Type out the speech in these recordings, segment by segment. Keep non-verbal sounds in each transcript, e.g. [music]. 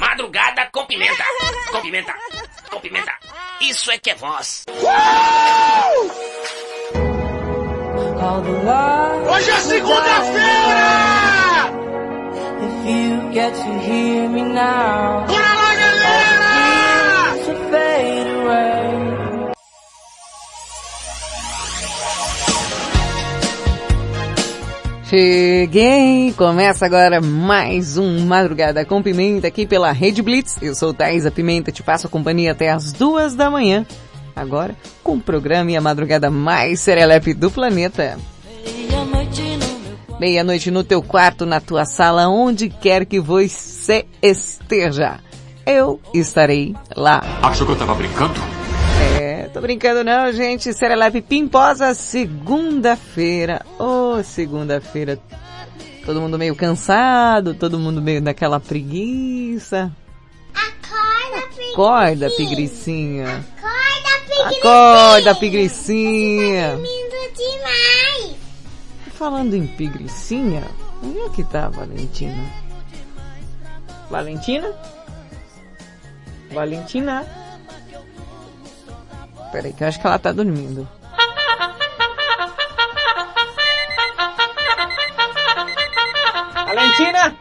Madrugada com pimenta. Com pimenta. Com pimenta. Isso é que é voz. Hoje é segunda-feira! If you get to hear me now, Bora lá, galera! Cheguei! Começa agora mais um Madrugada com Pimenta aqui pela Rede Blitz. Eu sou Thaisa Pimenta, te passo a companhia até as duas da manhã. Agora, com o programa e a madrugada mais serelepe do planeta. Meia-noite no teu quarto, na tua sala, onde quer que você esteja. Eu estarei lá. Achou que eu tava brincando? Tô brincando não, gente. Serelepe Pimposa, segunda-feira. Ô, segunda-feira. Todo mundo meio cansado, todo mundo meio daquela preguiça. Acorda, pigricinha. Acorda, pigricinha. Acorda, pigricinha. Acorda, pigricinha. Dormindo demais. Falando em pigricinha, onde é que tá a Valentina? Valentina? Valentina? Peraí, que eu acho que ela tá dormindo. Valentina!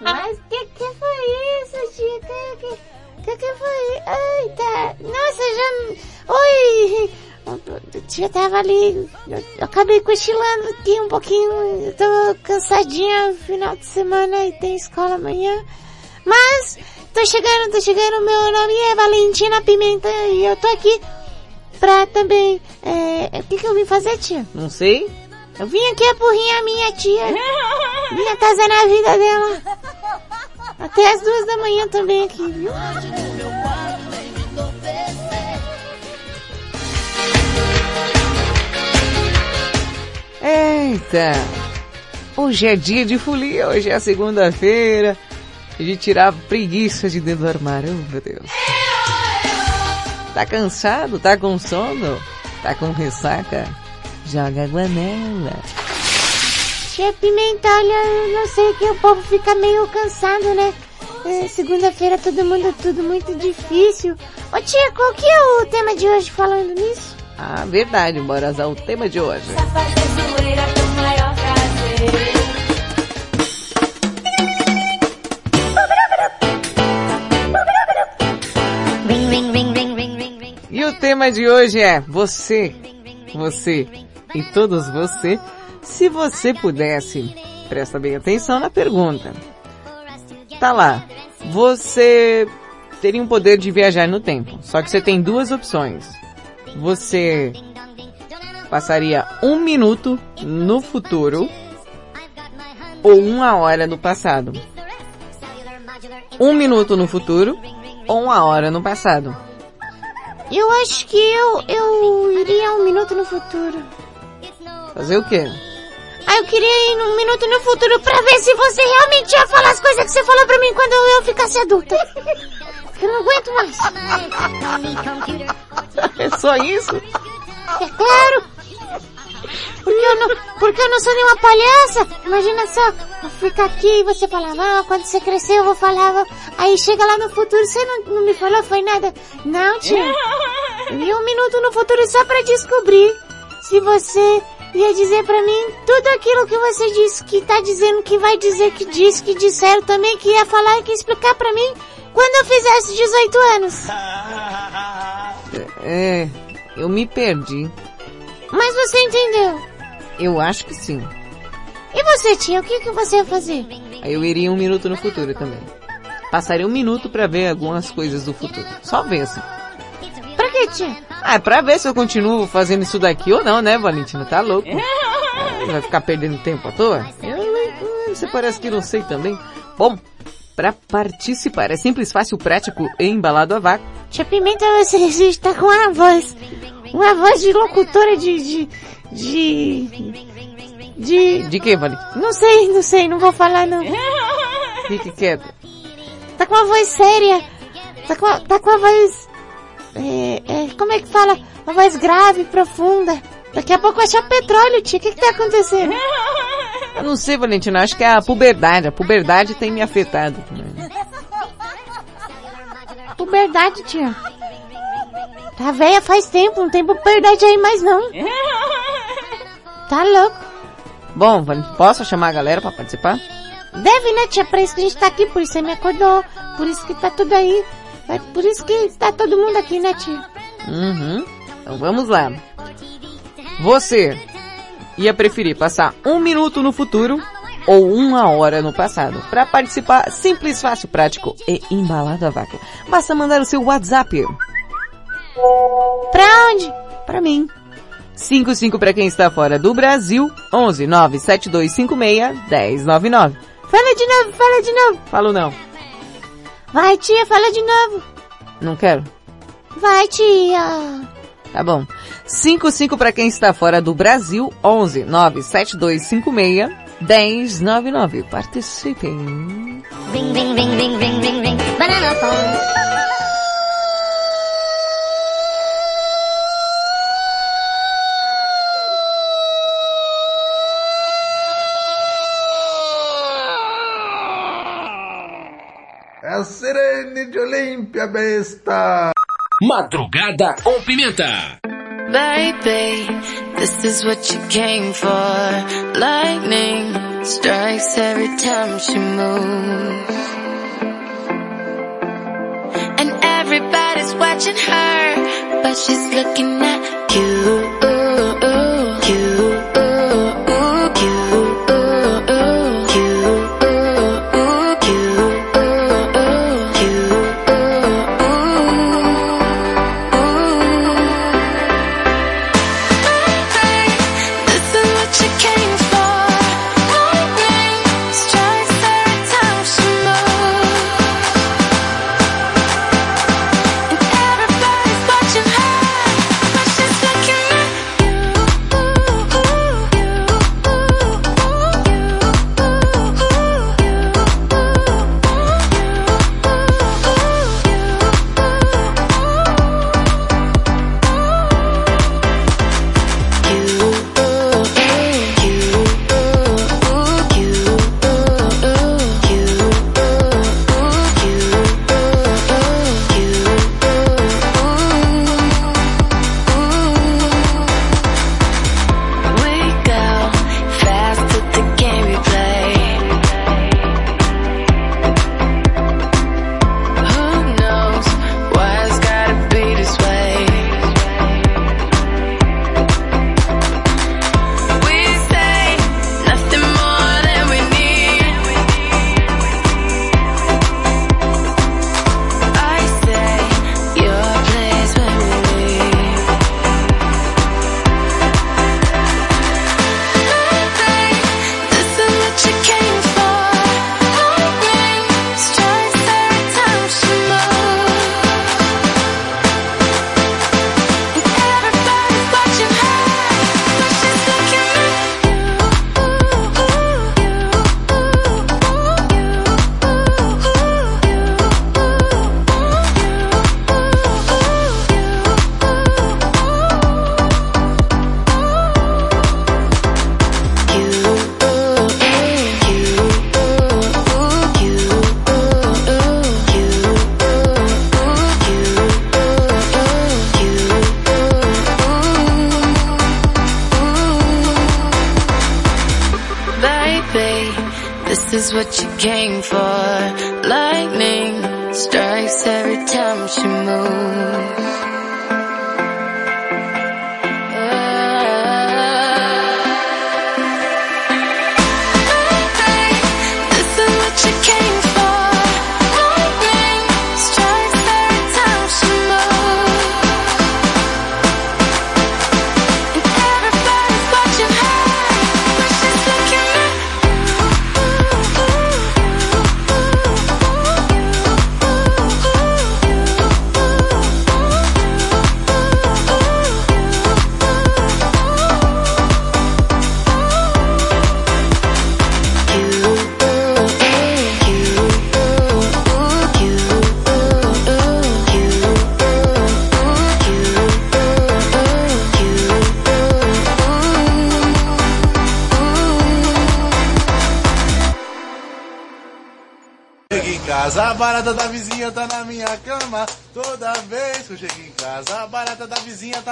Mas que que foi isso, tia? Que que, que que foi? Eita, nossa, já... Oi! Tia tava ali, eu acabei cochilando aqui um pouquinho, eu tô cansadinha, final de semana e tem escola amanhã. Mas, tô chegando, tô chegando, meu nome é Valentina Pimenta e eu tô aqui pra também, é, o que que eu vim fazer, tia? Não sei. Eu vim aqui apurrinhar a minha tia. [laughs] Vim atazanar a vida dela. Até as duas da manhã também aqui, viu? Eita! Hoje é dia de folia, hoje é segunda-feira. De tirar preguiça de dentro do armário, oh, meu Deus. Tá cansado? Tá com sono? Tá com ressaca? Joga água nela. Tia Pimenta, olha, eu não sei que o povo fica meio cansado, né? É, Segunda-feira todo mundo tudo muito difícil. Ô tia, qual que é o tema de hoje falando nisso? Ah, verdade, bora usar o tema de hoje. E o tema de hoje é você, você e todos você, se você pudesse, presta bem atenção na pergunta. Tá lá, você teria um poder de viajar no tempo, só que você tem duas opções. Você passaria um minuto no futuro ou uma hora no passado. Um minuto no futuro ou uma hora no passado. Eu acho que eu, eu iria um minuto no futuro. Fazer o quê? Ah, eu queria ir um minuto no futuro pra ver se você realmente ia falar as coisas que você falou pra mim quando eu ficasse adulta. [laughs] Eu não aguento mais. É só isso? É claro. Porque eu não, porque eu não sou nenhuma palhaça. Imagina só, fico aqui e você falava, ah, quando você crescer eu vou falar, aí chega lá no futuro, você não, não me falou, foi nada. Não, tia. [laughs] Eu ia um minuto no futuro só pra descobrir se você ia dizer pra mim tudo aquilo que você disse, que tá dizendo, que vai dizer, que disse, que disseram também, que ia falar, que ia explicar pra mim quando eu fizesse 18 anos. [laughs] É, eu me perdi. Mas você entendeu? Eu acho que sim. E você, tia, o que, que você ia fazer? Aí eu iria um minuto no futuro também. Passaria um minuto pra ver algumas coisas do futuro. Só ver assim. Pra quê, tia? Ah, é pra ver se eu continuo fazendo isso daqui ou não, né, Valentina? Tá louco? [laughs] Vai ficar perdendo tempo à toa? Eu, você parece que não sei também. Bom, para participar é simples, fácil, prático e embalado a vácuo. Tia Pimenta, você está com uma voz, uma voz de locutora de, de, de, de, De que, Vale? não sei, não sei, não vou falar não. Fique quieto. Tá com uma voz séria, tá com, tá com a voz, é, é, como é que fala? Uma voz grave, profunda. Daqui a pouco vai achar petróleo, tia, o que que tá acontecendo? Eu não sei, Valentina, acho que é a puberdade. A puberdade tem me afetado. Puberdade, tia. Tá velha faz tempo, não tem puberdade aí mais não. Tá louco. Bom, posso chamar a galera para participar? Deve, né, tia? Por isso que a gente tá aqui, por isso você me acordou, por isso que tá tudo aí. Por isso que tá todo mundo aqui, né, tia? Uhum. Então vamos lá. Você ia preferir passar um minuto no futuro ou uma hora no passado? Para participar, simples, fácil, prático e embalado a vácuo. Basta mandar o seu WhatsApp Pra onde? para mim. 55 para quem está fora do Brasil, 11 97256 1099. Fala de novo, fala de novo. Falo não. Vai, tia, fala de novo. Não quero. Vai, tia. Tá bom. 55 para quem está fora do Brasil, 11 97256 1099. Participem. Ring, ring, ring, ring, ring, ring, ring. Banana phone. É a sirene de Olímpia, besta! Madrugada com Pimenta. Baby, this is what you came for. Lightning strikes every time she moves. And everybody's watching her, but she's looking at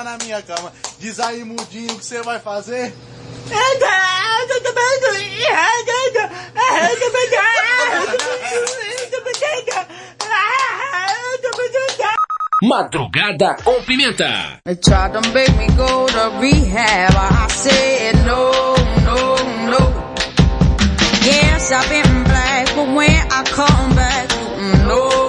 na minha cama. Diz aí, mudinho, o que você vai fazer? Madrugada com pimenta. Yes, I've been black, but when I come back, no.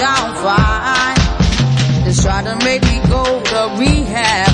sound fine. Just try to make me go to rehab.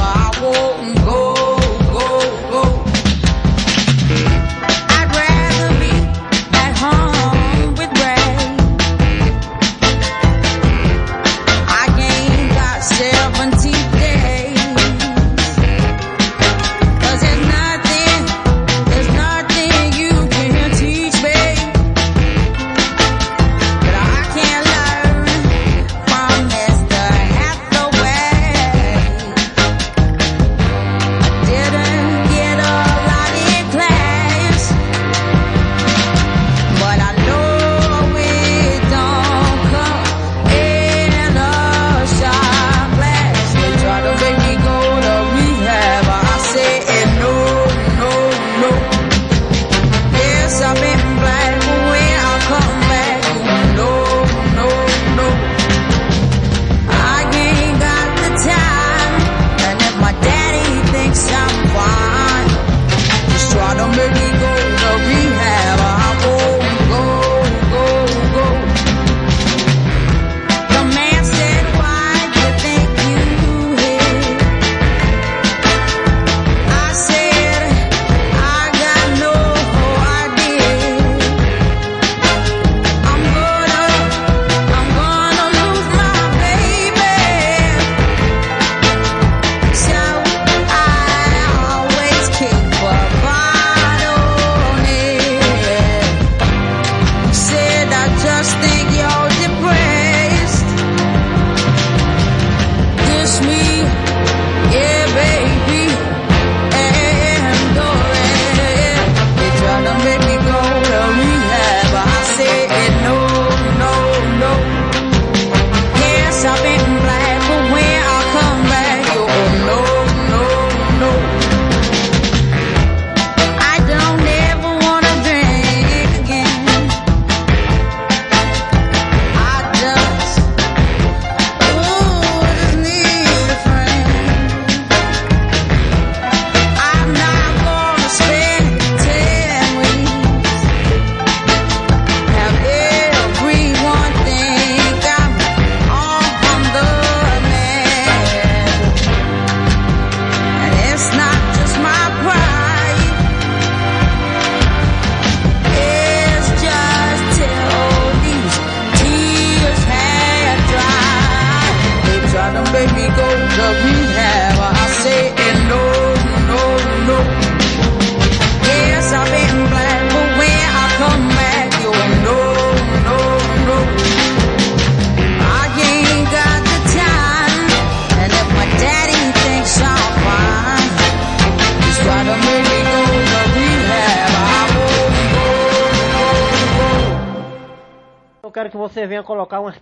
quero que você venha colocar umas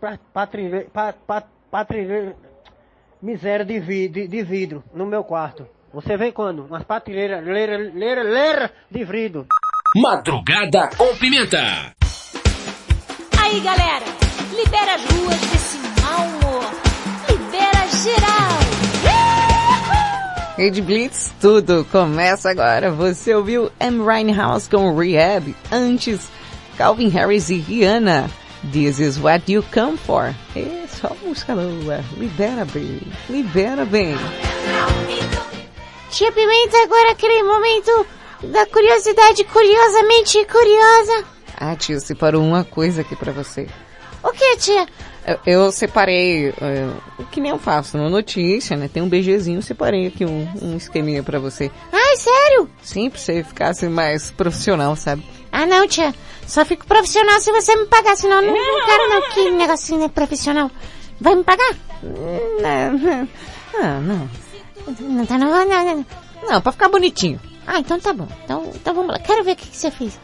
patrilheiras. Miséria de, vi, de, de, vidro no meu quarto. Você vem quando? Umas patrilheiras. lera lera lera de vidro. Madrugada com pimenta. Aí galera, libera as ruas desse mau humor. Libera geral. Rede Blitz, tudo começa agora. Você ouviu M. House com Rehab. Antes, Calvin Harris e Rihanna. This is what you come for. É só música boa. Libera bem. Libera bem. Tia Pimenta, agora aquele momento da curiosidade curiosamente curiosa. Ah, tia, separou uma coisa aqui para você. O que, tia? Eu, eu separei, eh, o que nem eu faço, uma notícia, né? Tem um beijezinho, separei aqui um, um esqueminha para você. Ai, sério? Sim, pra você assim mais profissional, sabe? Ah não, tia, só fico profissional se você me pagar, senão não, não quero não, que negocinho é profissional. Vai me pagar? Não, não. Não, não tá não, não, não. Não, pra ficar bonitinho. Ah, então tá bom. Então, então vamos lá. Quero ver o que, que você fez.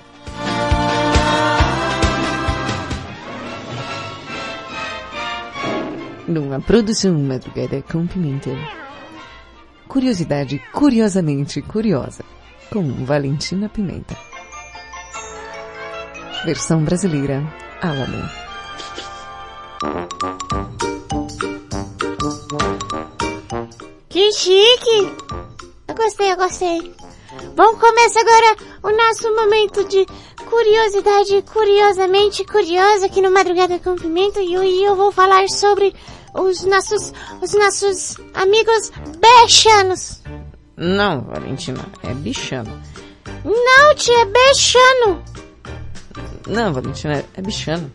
Numa produção Madrugada com Pimenta. Curiosidade curiosamente curiosa. Com Valentina Pimenta. Versão brasileira. Alamo. Que chique! Eu gostei, eu gostei. Vamos começar agora o nosso momento de curiosidade curiosamente curiosa aqui no Madrugada com Pimenta e hoje eu vou falar sobre os nossos, os nossos amigos bechanos. Não, Valentina, é bichano. Não, tia, é bechano. Não, Valentina, é bichano.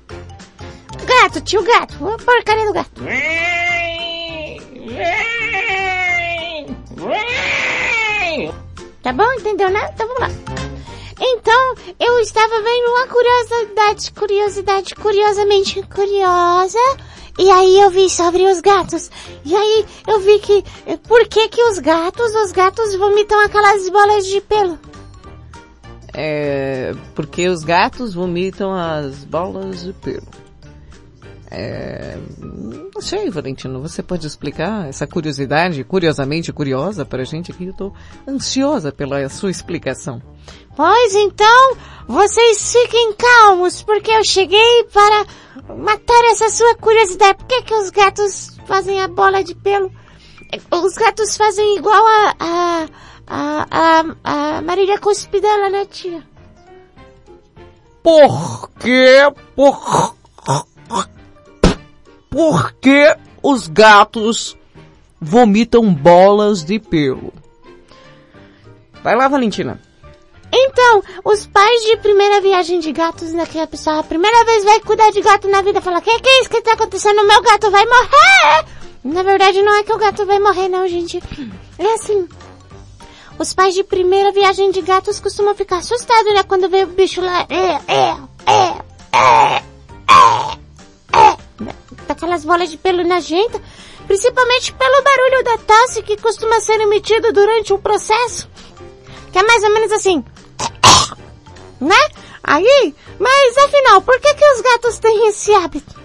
Gato, tio gato. A porcaria do gato. Tá bom? Entendeu, né? Então vamos lá. Então, eu estava vendo uma curiosidade, curiosidade, curiosamente curiosa. E aí eu vi sobre os gatos. E aí eu vi que, por que que os gatos, os gatos vomitam aquelas bolas de pelo? É, porque os gatos vomitam as bolas de pelo. É, não sei, Valentino, você pode explicar essa curiosidade, curiosamente curiosa pra gente aqui? Eu tô ansiosa pela sua explicação. Pois então, vocês fiquem calmos, porque eu cheguei para matar essa sua curiosidade. Por que, que os gatos fazem a bola de pelo? Os gatos fazem igual a, a, a, a, a Marília Cuspidela, né, tia? Por que, por, por que os gatos vomitam bolas de pelo? Vai lá, Valentina. Então, os pais de primeira viagem de gatos, né, que a pessoa a primeira vez vai cuidar de gato na vida, fala, que que é isso que tá acontecendo? Meu gato vai morrer! Na verdade, não é que o gato vai morrer, não, gente. É assim. Os pais de primeira viagem de gatos costumam ficar assustados, né, quando vê o bicho lá, é, é, é, é, é, é, aquelas bolas de pelo nojenta, principalmente pelo barulho da tosse que costuma ser emitido durante o processo. Que é mais ou menos assim [coughs] né? Aí, mas afinal, por que que os gatos têm esse hábito?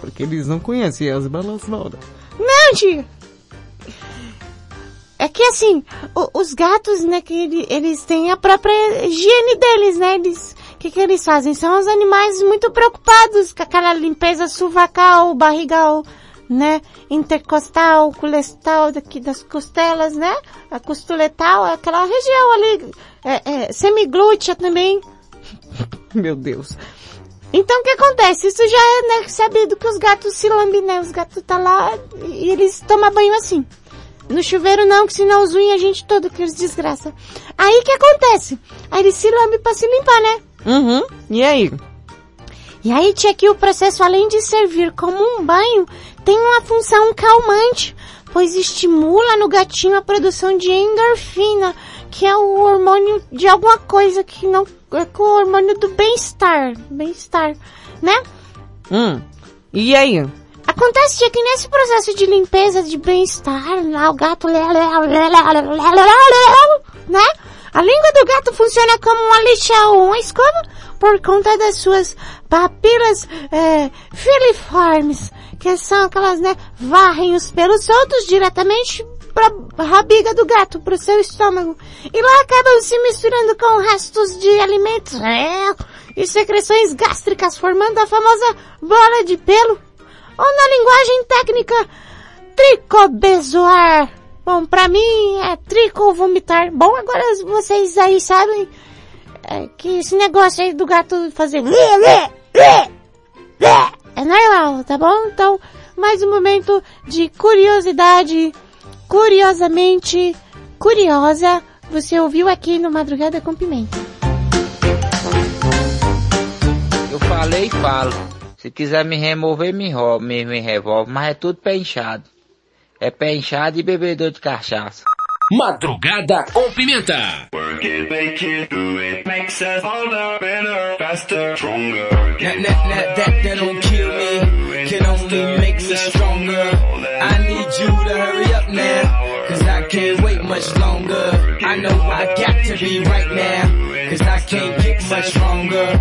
Porque eles não conhecem as balas Laura. Não, tia. É que assim, o, os gatos, né, que ele, eles têm a própria higiene deles, né? Eles, o que que eles fazem? São os animais muito preocupados com aquela limpeza suvacal, barrigal, né? Intercostal, colestal daqui das costelas, né? A costuletal, aquela região ali, é, é, semiglútea também. [laughs] Meu Deus. Então o que acontece? Isso já é né, sabido que os gatos se lambem, né? Os gatos tá lá e eles tomam banho assim. No chuveiro não, que senão os unhas a gente todo, que eles desgraça. Aí o que acontece? Aí eles se lambem pra se limpar, né? Uhum. E aí? E aí, tia, que o processo, além de servir como um banho, tem uma função calmante, pois estimula no gatinho a produção de endorfina, que é o hormônio de alguma coisa que não é o hormônio do bem-estar, bem-estar, né? Hum. E aí? Acontece tia, que nesse processo de limpeza de bem-estar, lá o gato né? A língua do gato funciona como uma lixa ou uma escova por conta das suas papilas é, filiformes, que são aquelas, né, varrem os pelos soltos diretamente pra rabiga do gato, pro seu estômago. E lá acabam se misturando com restos de alimentos é, e secreções gástricas, formando a famosa bola de pelo, ou na linguagem técnica, tricobezoar. Bom, pra mim é trico vomitar. Bom, agora vocês aí sabem é, que esse negócio aí do gato fazer é normal, tá bom? Então, mais um momento de curiosidade, curiosamente curiosa, você ouviu aqui no Madrugada com Pimenta. Eu falei e falo. Se quiser me remover, me, me, me revolve, mas é tudo pé inchado. É pé inchado e bebedor de cachaça. Madrugada com Pimenta. Stronger. Stronger. I I can't wait much longer. know I got to be right now. Cause I can't get much longer.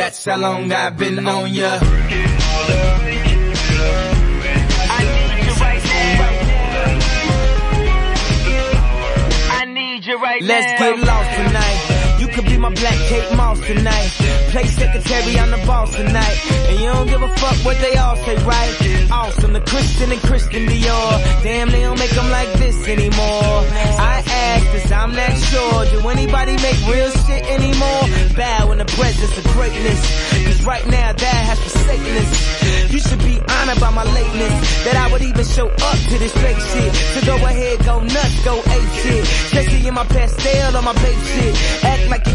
That's how long I've been on ya. I need you right Let's get lost tonight. My black Kate Moss tonight. Play secretary, I'm the boss tonight. And you don't give a fuck what they all say, right? Awesome, the Christian and Christian Dior. Damn, they don't make them like this anymore. I ask this, I'm not sure. Do anybody make real shit anymore? Bow in the presence of greatness. Cause right now that has forsaken us. You should be honored by my lateness. That I would even show up to this fake shit. So go ahead, go nuts, go ape shit. In my pastel or my babe shit. Act like you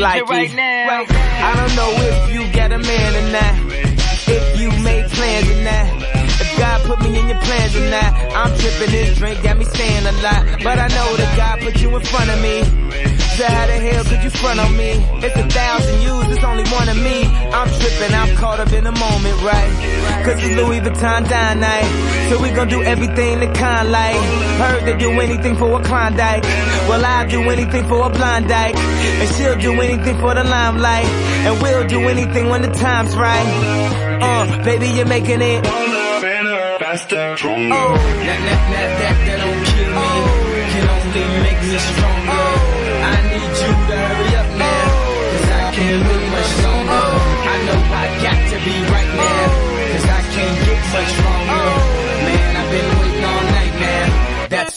Like right now. I don't know if you got a man or not. If you made plans or not. If God put me in your plans or not. I'm tripping this drink, got me saying a lot. But I know that God put you in front of me. So how the hell could you front on me? It's a thousand yous, it's only one of me. I'm tripping, I'm caught up in the moment, right? Cause it's Louis Vuitton dine night. So we gon' do everything the kind like. Heard they do anything for a Klondike. Well, I'll do anything for a blind dyke. And she'll do anything for the limelight. And we'll do anything when the time's right. Uh, baby, you're making it. Faster, stronger. Oh, that, that, that, that, that don't kill me. Can only make me stronger.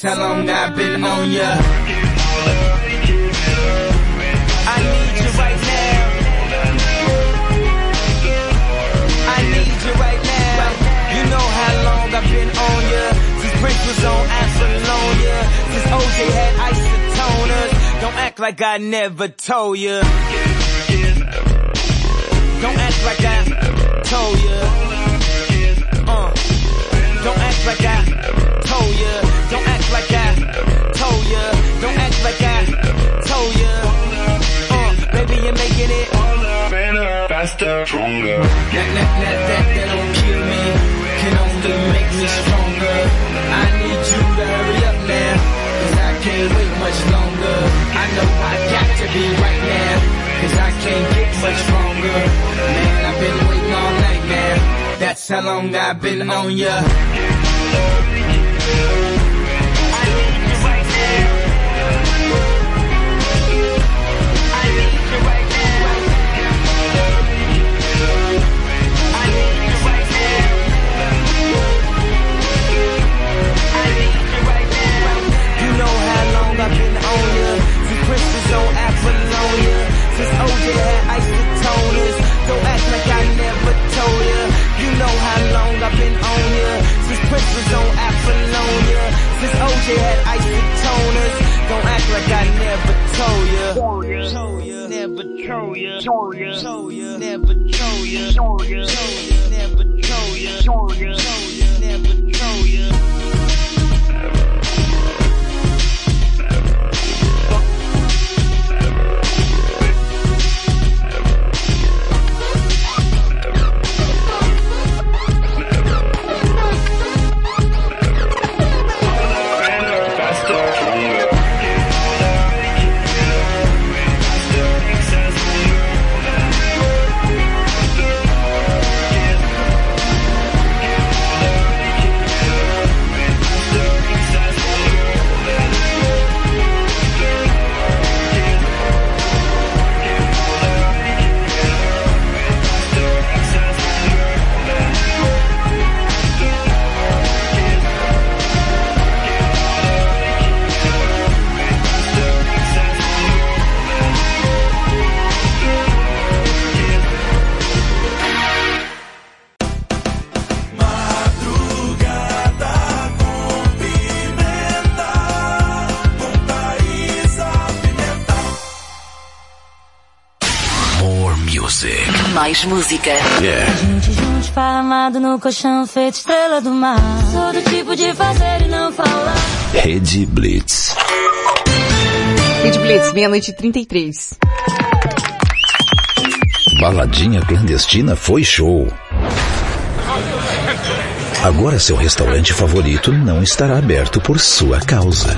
How long I've been on ya. I need you right now. I need you right now. You know how long I've been on ya. Since Prince was on Apollonia. Since OJ had isotoners. Don't act like I never told ya. Don't act like I told ya. Uh. Don't act like I told ya. Don't like I told ya. Don't act like I told ya. Uh, baby, you're making it. Better, faster, stronger. That, that, that, that, that don't kill me. Can only make me stronger. I need you to hurry up now. Cause I can't wait much longer. I know I got to be right now. Cause I can't get much longer. Man, I've been waiting all night now. That's how long I've been on ya. Since OJ had isotoners, don't act like I never told ya. You know how long I've been on ya. Since Prince was on Apollonia. Since OJ had isotoners, don't act like I never told ya. Never told ya. Told ya. Told ya. Never told ya. Told ya. Never told ya. Told ya. Never told ya. Mais música. A gente junto esparramado no colchão feito estrela do mar. Sou do tipo de fazer e não falar. Rede Blitz. Rede Blitz, meia-noite e 33. Baladinha clandestina foi show. Agora seu restaurante favorito não estará aberto por sua causa.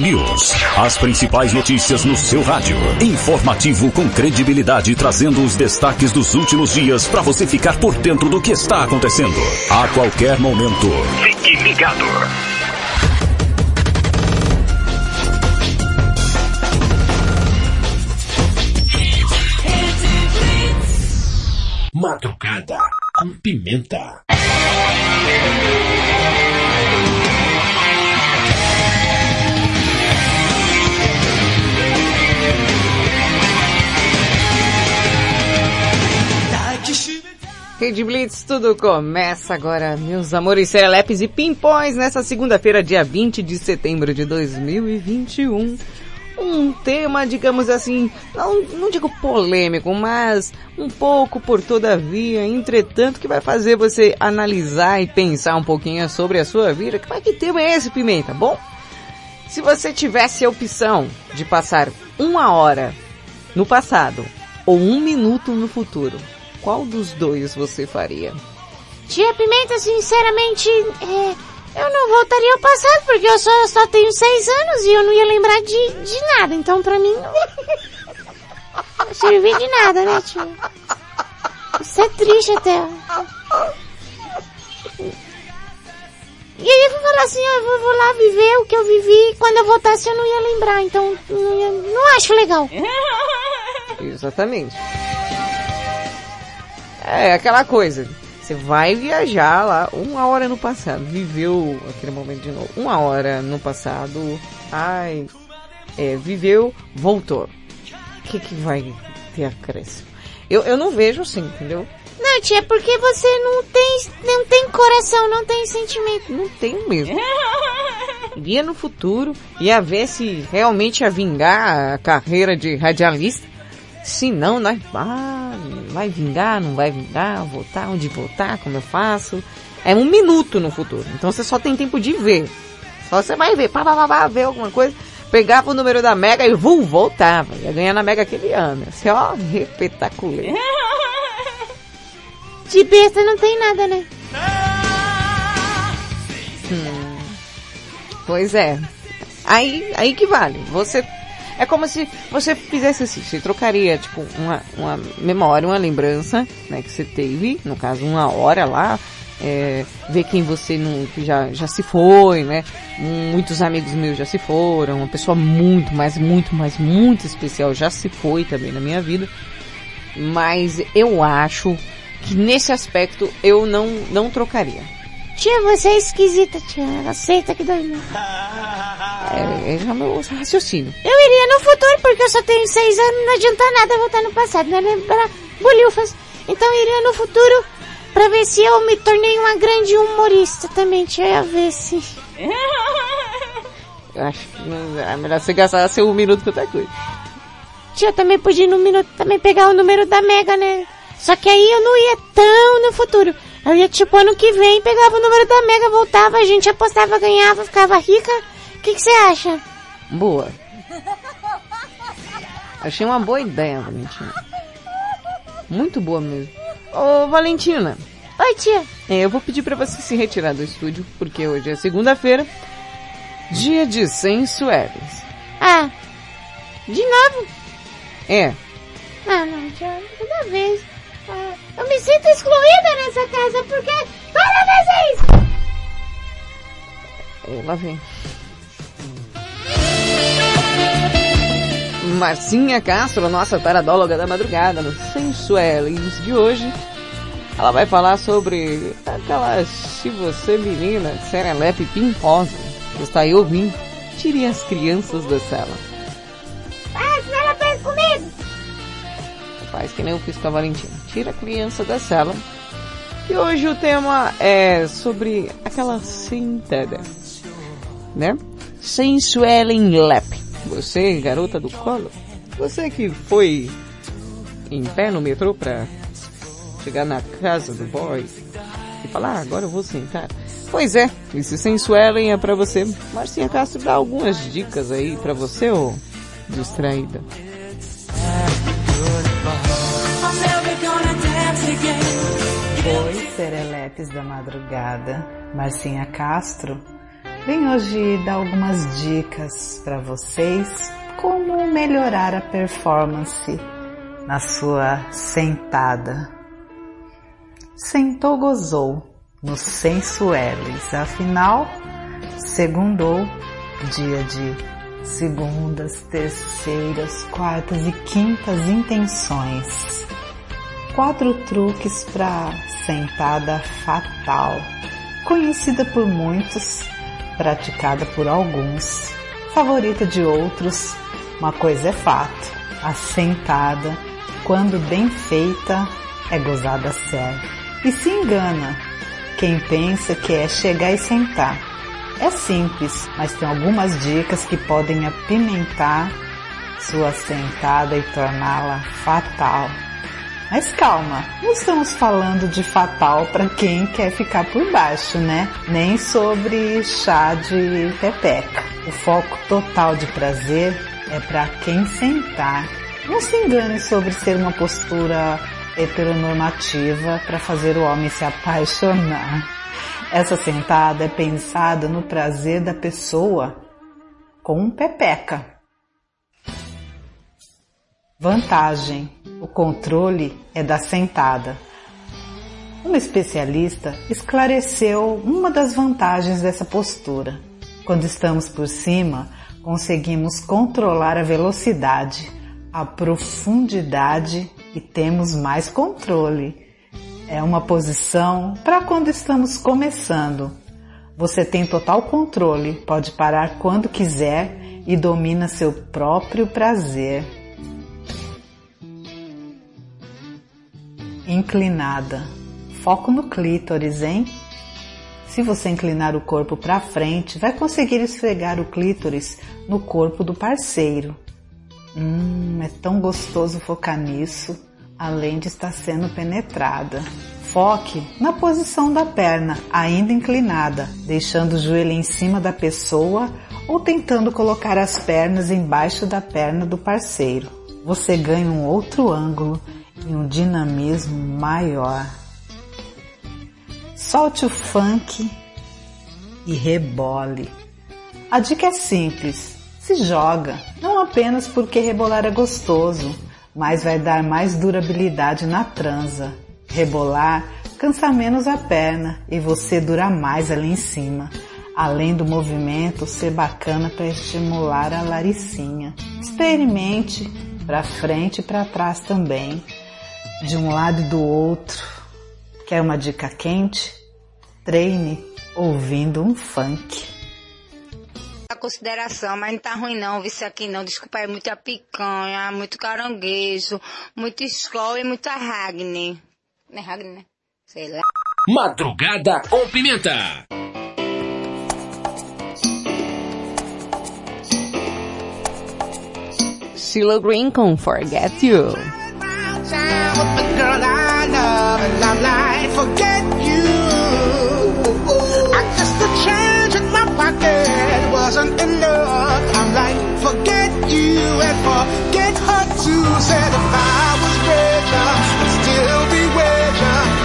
News. As principais notícias no seu rádio. Informativo com credibilidade, trazendo os destaques dos últimos dias para você ficar por dentro do que está acontecendo. A qualquer momento. Fique ligado. Madrugada com pimenta. Rede Blitz, tudo começa agora, meus amores serelepes e pimpões, nessa segunda-feira, dia 20 de setembro de 2021. Um tema, digamos assim, não, não digo polêmico, mas um pouco por todavia, entretanto, que vai fazer você analisar e pensar um pouquinho sobre a sua vida. Mas que tema é esse, Pimenta? Bom, se você tivesse a opção de passar uma hora no passado ou um minuto no futuro, qual dos dois você faria? Tia Pimenta, sinceramente, é, eu não voltaria ao passado, porque eu só, só tenho seis anos e eu não ia lembrar de, de nada. Então, pra mim, não, não servia de nada, né, tio? Isso é triste até. E aí eu vou falar assim, eu vou, vou lá viver o que eu vivi, quando eu voltasse eu não ia lembrar, então não, ia- não acho legal. Exatamente. É aquela coisa. Você vai viajar lá uma hora no passado, viveu aquele momento de novo. Uma hora no passado, ai, é, viveu, voltou. O que que vai ter acréscimo? Eu, eu não vejo assim, entendeu? Não, tia, é porque você não tem, não tem coração, não tem sentimento. Não tem mesmo. Iria no futuro, ia ver se realmente ia vingar a carreira de radialista. Se não, nós, ah, vai vingar, não vai vingar, voltar, onde voltar, como eu faço. É um minuto no futuro. Então você só tem tempo de ver. Só você vai ver, pá, pá, pá, pá, ver alguma coisa, pegava o número da Mega e vum, voltava. Ia ganhar na Mega aquele ano. Isso é ó, espetacular. [laughs] De besta não tem nada, né? Hum. Pois é. Aí, aí que vale. Você é como se você fizesse assim, você trocaria tipo uma, uma memória, uma lembrança, né, que você teve, no caso uma hora lá, é, ver quem você não, que já, já se foi, né? Muitos amigos meus já se foram, uma pessoa muito, mas muito, mas muito especial já se foi também na minha vida. Mas eu acho que nesse aspecto eu não, não trocaria. Tia, você é esquisita, tia. Aceita que dói muito. [laughs] É, é já meu raciocínio. Eu iria no futuro porque eu só tenho seis anos, não adianta nada voltar no passado, né? Lembrar bolhufas. Então eu iria no futuro pra ver se eu me tornei uma grande humorista também, tia. A ver se... [laughs] Eu acho que não- é melhor você gastar seu um minuto com outra coisa. Tia, também podia ir no minuto, também pegar o número da Mega, né? Só que aí eu não ia tão no futuro. Eu ia tipo ano que vem, pegava o número da Mega, voltava, a gente apostava, ganhava, ficava rica. O que você acha? Boa. Achei uma boa ideia, Valentina. Muito boa mesmo. Ô, Valentina. Oi, tia. É, eu vou pedir pra você se retirar do estúdio, porque hoje é segunda-feira, dia de sensuelos. Ah, de novo? É. Ah, não, tia, toda vez. Ah, eu me sinto excluída nessa casa porque toda vez é isso. Lá vem. Marcinha Castro, nossa paradóloga da madrugada, no Sensuelins de hoje. Ela vai falar sobre aquela, se você menina, serelepe pimposa, que está aí ouvindo, tire as crianças da sala. Ah, senão ela pega comigo. Faz que nem eu fiz com a Valentina. Tira a criança da sala. E hoje o tema é sobre aquela sentada, né? Sensuelen lap. Você, garota do colo, você que foi em pé no metrô pra chegar na casa do boy e falar, ah, agora eu vou sentar. Pois é, esse sensuelen é pra você. Marcinha Castro dá algumas dicas aí pra você, ô distraída. Oi, serelepes da madrugada. Marcinha Castro vem hoje dar algumas dicas para vocês como melhorar a performance na sua sentada. Sentou, gozou no sensueles, afinal, segundou dia de segundas, terceiras, quartas e quintas intenções. Quatro truques para sentada fatal, conhecida por muitos, praticada por alguns, favorita de outros. Uma coisa é fato, a sentada, quando bem feita, é gozada sério. E se engana quem pensa que é chegar e sentar. É simples, mas tem algumas dicas que podem apimentar sua sentada e torná-la fatal. Mas calma, não estamos falando de fatal para quem quer ficar por baixo, né? Nem sobre chá de pepeca. O foco total de prazer é para quem sentar. Não se engane sobre ser uma postura heteronormativa para fazer o homem se apaixonar. Essa sentada é pensada no prazer da pessoa com pepeca. Vantagem: o controle é da sentada. Uma especialista esclareceu uma das vantagens dessa postura. Quando estamos por cima, conseguimos controlar a velocidade, a profundidade e temos mais controle. É uma posição para quando estamos começando. Você tem total controle, pode parar quando quiser e domina seu próprio prazer. Inclinada. Foco no clítoris, hein? Se você inclinar o corpo para frente, vai conseguir esfregar o clítoris no corpo do parceiro. Hum, é tão gostoso focar nisso, além de estar sendo penetrada. Foque na posição da perna, ainda inclinada, deixando o joelho em cima da pessoa ou tentando colocar as pernas embaixo da perna do parceiro. Você ganha um outro ângulo e um dinamismo maior. Solte o funk e rebole. A dica é simples: se joga, não apenas porque rebolar é gostoso, mas vai dar mais durabilidade na transa. Rebolar cansa menos a perna e você dura mais ali em cima. Além do movimento ser bacana para estimular a laricinha. Experimente para frente e para trás também, de um lado e do outro. Quer uma dica quente? Treine ouvindo um funk. A consideração, mas não tá ruim não, isso aqui não. Desculpa, é muita picanha, muito caranguejo, muito escola e muita Ragni. Não é Ragni, né? Sei lá. Madrugada com pimenta. Sheila Green com Forget You. Girl I love and I'm like, forget you. I guess the change in my pocket wasn't enough. I'm like, forget you and forget her too. Said if I was richer, I'd still be with ya. [laughs]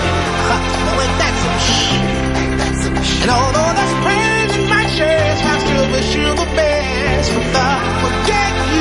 Huh, ain't that some shit? And although there's pain in my chest, I still wish you the best. But the forget you.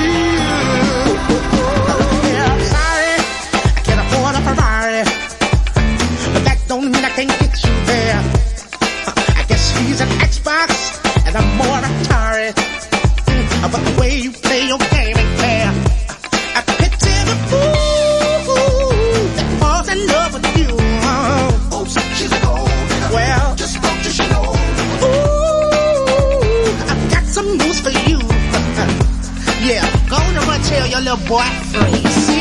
the black freeze.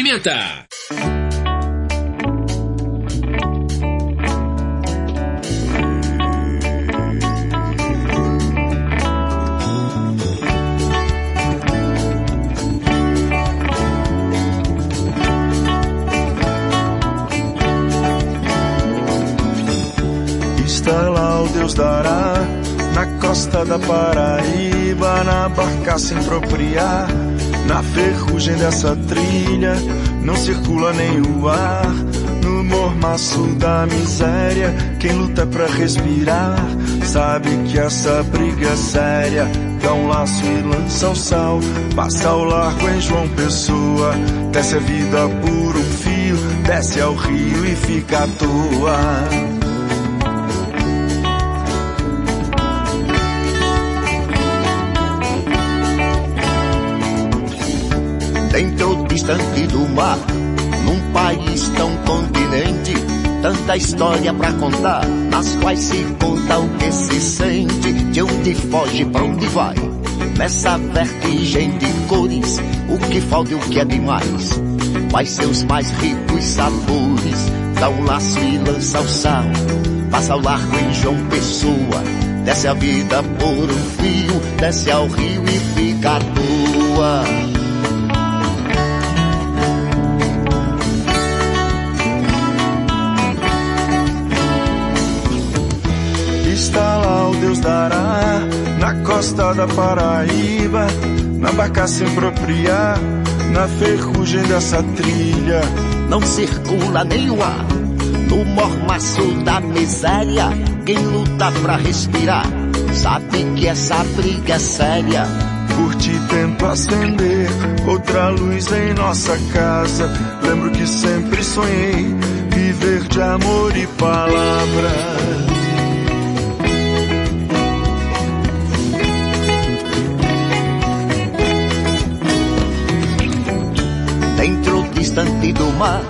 Pimienta. não circula nem o ar. No mormaço da miséria, quem luta para respirar sabe que essa briga é séria. Dá um laço e lança o sal, passa o largo em João Pessoa, desce a vida por um fio, desce ao rio e fica à toa. Então distante do mar. Num país tão continente, tanta história para contar, nas quais se conta o que se sente, de onde foge, para onde vai. Nessa vertigem de cores, o que falta e o que é demais. Mas seus mais ricos sabores, dá um laço e lança o sal. Passa o largo em João Pessoa, desce a vida por um fio, desce ao rio e fica à toa. Deus dará. Na costa da Paraíba, na barca sem propriar, na ferrugem dessa trilha. Não circula nem o ar, no mormaço da miséria, quem luta pra respirar, sabe que essa briga é séria. Por ti tento acender outra luz em nossa casa. Lembro que sempre sonhei viver de amor e palavras. Dentro distante do mar,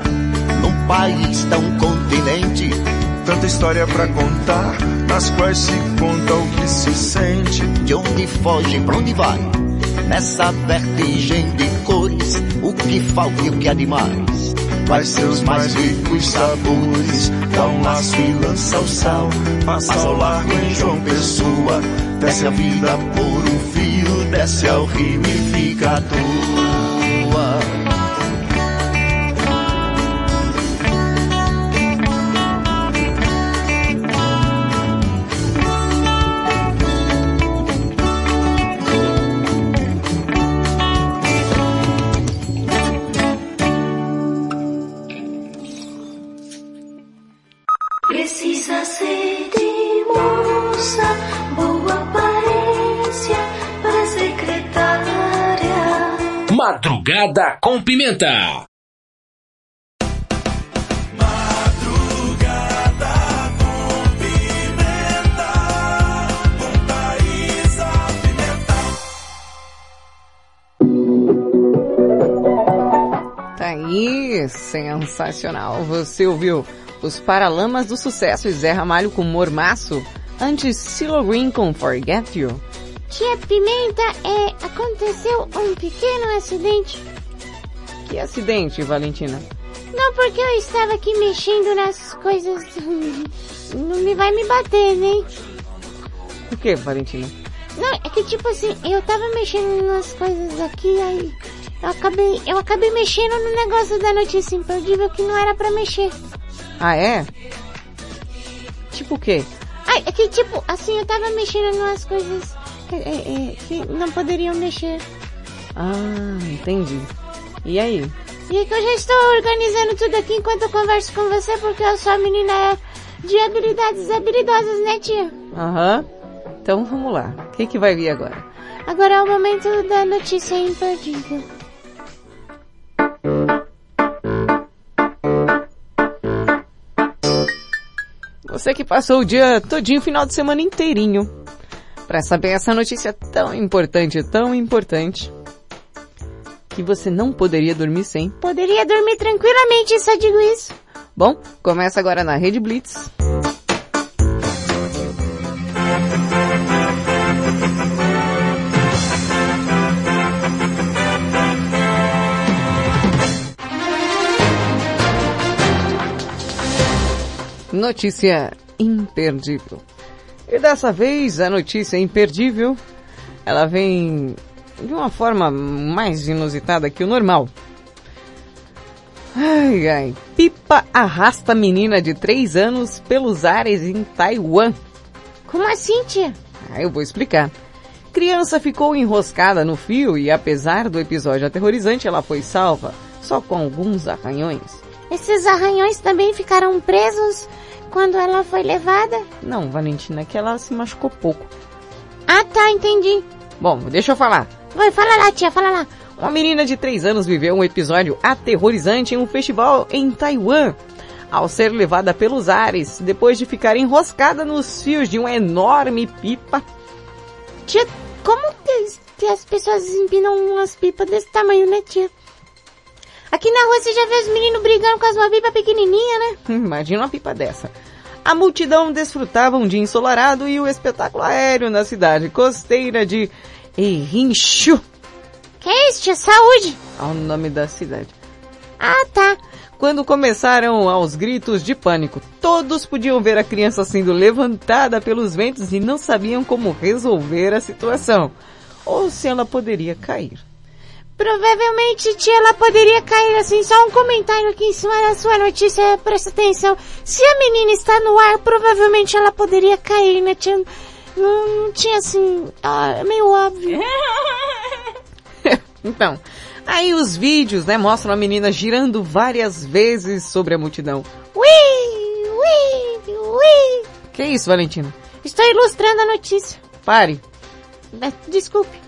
num país tão continente, Tanta história pra contar, nas quais se conta o que se sente. de onde foge, pra onde vai? Nessa vertigem de cores, o que falta e o que há de mais? Quais seus mais ricos sabores? Dá um laço e lança o sal, passa ao largo em João Pessoa. Desce a vida por um fio, desce ao rio e fica à toa. Com Pimenta. Tá aí, sensacional. Você ouviu os Paralamas do Sucesso e Zé Ramalho com Mormaço, antes Silo Green com Forget You. Tia Pimenta, é, aconteceu um pequeno acidente. Que acidente, Valentina? Não, porque eu estava aqui mexendo nas coisas. Não me vai me bater, né? O que, Valentina? Não, é que tipo assim, eu tava mexendo nas coisas aqui, aí eu acabei, eu acabei mexendo no negócio da notícia imperdível que não era pra mexer. Ah, é? Tipo o quê? Ai, é que tipo, assim, eu tava mexendo nas coisas é, é, que não poderiam mexer. Ah, entendi. E aí? E é que eu já estou organizando tudo aqui enquanto eu converso com você, porque eu sou a menina de habilidades habilidosas, né tia? Aham. Então vamos lá. O que que vai vir agora? Agora é o momento da notícia imperdível. Você que passou o dia todinho, final de semana inteirinho, para saber essa notícia tão importante, tão importante, que você não poderia dormir sem. Poderia dormir tranquilamente, só digo isso. Bom, começa agora na Rede Blitz. Notícia imperdível. E dessa vez a notícia imperdível, ela vem de uma forma mais inusitada que o normal. Ai ai, pipa arrasta menina de 3 anos pelos ares em Taiwan. Como assim, tia? Ah, eu vou explicar. Criança ficou enroscada no fio e apesar do episódio aterrorizante, ela foi salva, só com alguns arranhões. Esses arranhões também ficaram presos quando ela foi levada? Não, Valentina, que ela se machucou pouco. Ah, tá, entendi. Bom, deixa eu falar. Vai, fala lá, tia, fala lá. Uma menina de 3 anos viveu um episódio aterrorizante em um festival em Taiwan. Ao ser levada pelos ares, depois de ficar enroscada nos fios de uma enorme pipa. Tia, como que, que as pessoas empinam umas pipas desse tamanho, né, tia? Aqui na rua você já vê os meninos brigando com as uma pipa pequenininha, né? [laughs] Imagina uma pipa dessa. A multidão desfrutava um dia ensolarado e o espetáculo aéreo na cidade costeira de Erinchu. Que é isso, tia? Saúde! Ao nome da cidade. Ah, tá. Quando começaram aos gritos de pânico, todos podiam ver a criança sendo levantada pelos ventos e não sabiam como resolver a situação. Ou se ela poderia cair. Provavelmente, tia, ela poderia cair assim. Só um comentário aqui em cima da sua notícia, presta atenção. Se a menina está no ar, provavelmente ela poderia cair, né, tia? Não, não tinha assim... Ah, é meio óbvio. [laughs] então, aí os vídeos, né, mostram a menina girando várias vezes sobre a multidão. Ui, ui, ui. Que isso, Valentina? Estou ilustrando a notícia. Pare. Desculpe.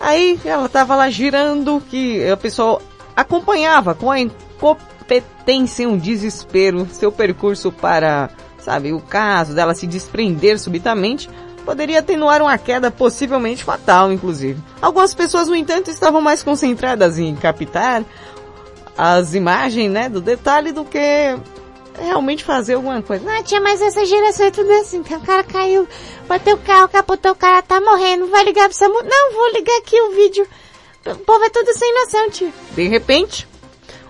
Aí ela tava lá girando, que o pessoal acompanhava com a incompetência e um desespero seu percurso para, sabe, o caso dela se desprender subitamente poderia atenuar uma queda possivelmente fatal, inclusive. Algumas pessoas, no entanto, estavam mais concentradas em captar as imagens, né, do detalhe do que realmente fazer alguma coisa. Ah, tia, mas essa geração é tudo assim, que o cara caiu, bateu o carro, capotou o cara, tá morrendo, vai ligar pro SAMU? Não, vou ligar aqui o vídeo. O povo é tudo sem noção, tio. De repente,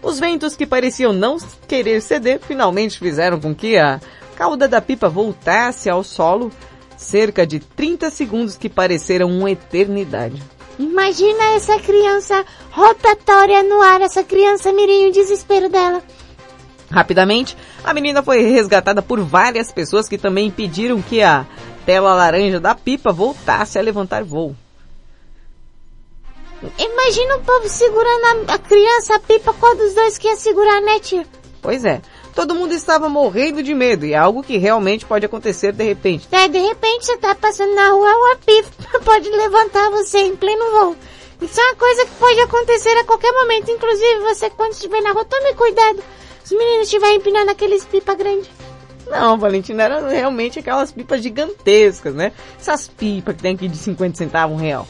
os ventos que pareciam não querer ceder finalmente fizeram com que a cauda da pipa voltasse ao solo cerca de 30 segundos que pareceram uma eternidade. Imagina essa criança rotatória no ar, essa criança mirinho, o desespero dela. Rapidamente, a menina foi resgatada por várias pessoas que também pediram que a tela laranja da pipa voltasse a levantar voo. Imagina o povo segurando a, a criança, a pipa, qual dos dois que ia segurar, né, tia? Pois é. Todo mundo estava morrendo de medo e é algo que realmente pode acontecer de repente. É, de repente você tá passando na rua, uma pipa [laughs] pode levantar você em pleno voo. Isso é uma coisa que pode acontecer a qualquer momento. Inclusive, você quando estiver na rua, tome cuidado. Os meninos estiverem empinando aqueles pipa grandes. Não, Valentina, eram realmente aquelas pipas gigantescas, né? Essas pipas que tem aqui de 50 centavos, um real.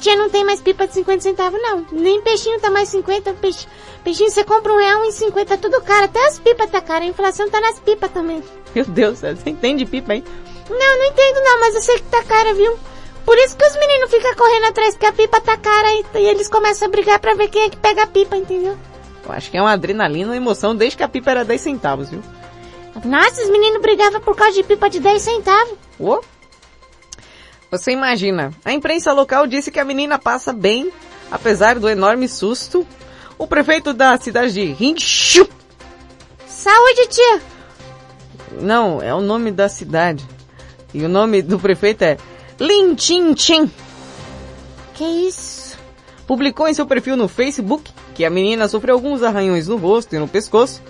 Tia, não tem mais pipa de 50 centavos, não. Nem peixinho tá mais 50. Peixe, peixinho você compra um real e 50, tudo caro. Até as pipas tá cara. A inflação tá nas pipas também. [laughs] Meu Deus, você entende pipa, hein? Não, não entendo não, mas eu sei que tá cara, viu? Por isso que os meninos ficam correndo atrás, que a pipa tá cara e, e eles começam a brigar pra ver quem é que pega a pipa, entendeu? Eu acho que é uma adrenalina, uma emoção desde que a pipa era 10 centavos, viu? Nossa, os meninos brigavam por causa de pipa de 10 centavos. Ô? Você imagina, a imprensa local disse que a menina passa bem, apesar do enorme susto. O prefeito da cidade de Rinchu... Saúde, tia! Não, é o nome da cidade. E o nome do prefeito é Lin Chin Chin. Que isso? Publicou em seu perfil no Facebook que a menina sofreu alguns arranhões no rosto e no pescoço.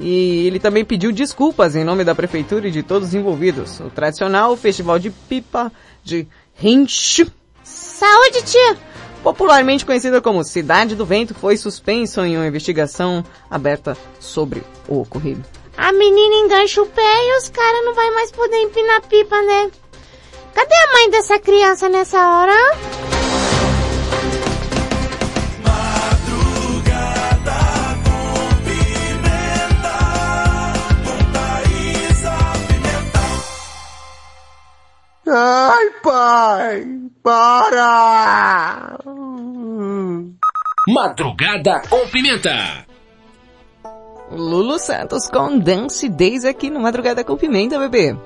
E ele também pediu desculpas em nome da prefeitura e de todos os envolvidos. O tradicional festival de pipa de Rinchu. Saúde, tia! Popularmente conhecida como Cidade do Vento, foi suspenso em uma investigação aberta sobre o ocorrido. A menina engancha o pé e os caras não vai mais poder empinar pipa, né? Cadê a mãe dessa criança nessa hora? Ai, pai, para! Madrugada com Pimenta. Lulu Santos com Dance Days aqui no Madrugada com Pimenta, bebê.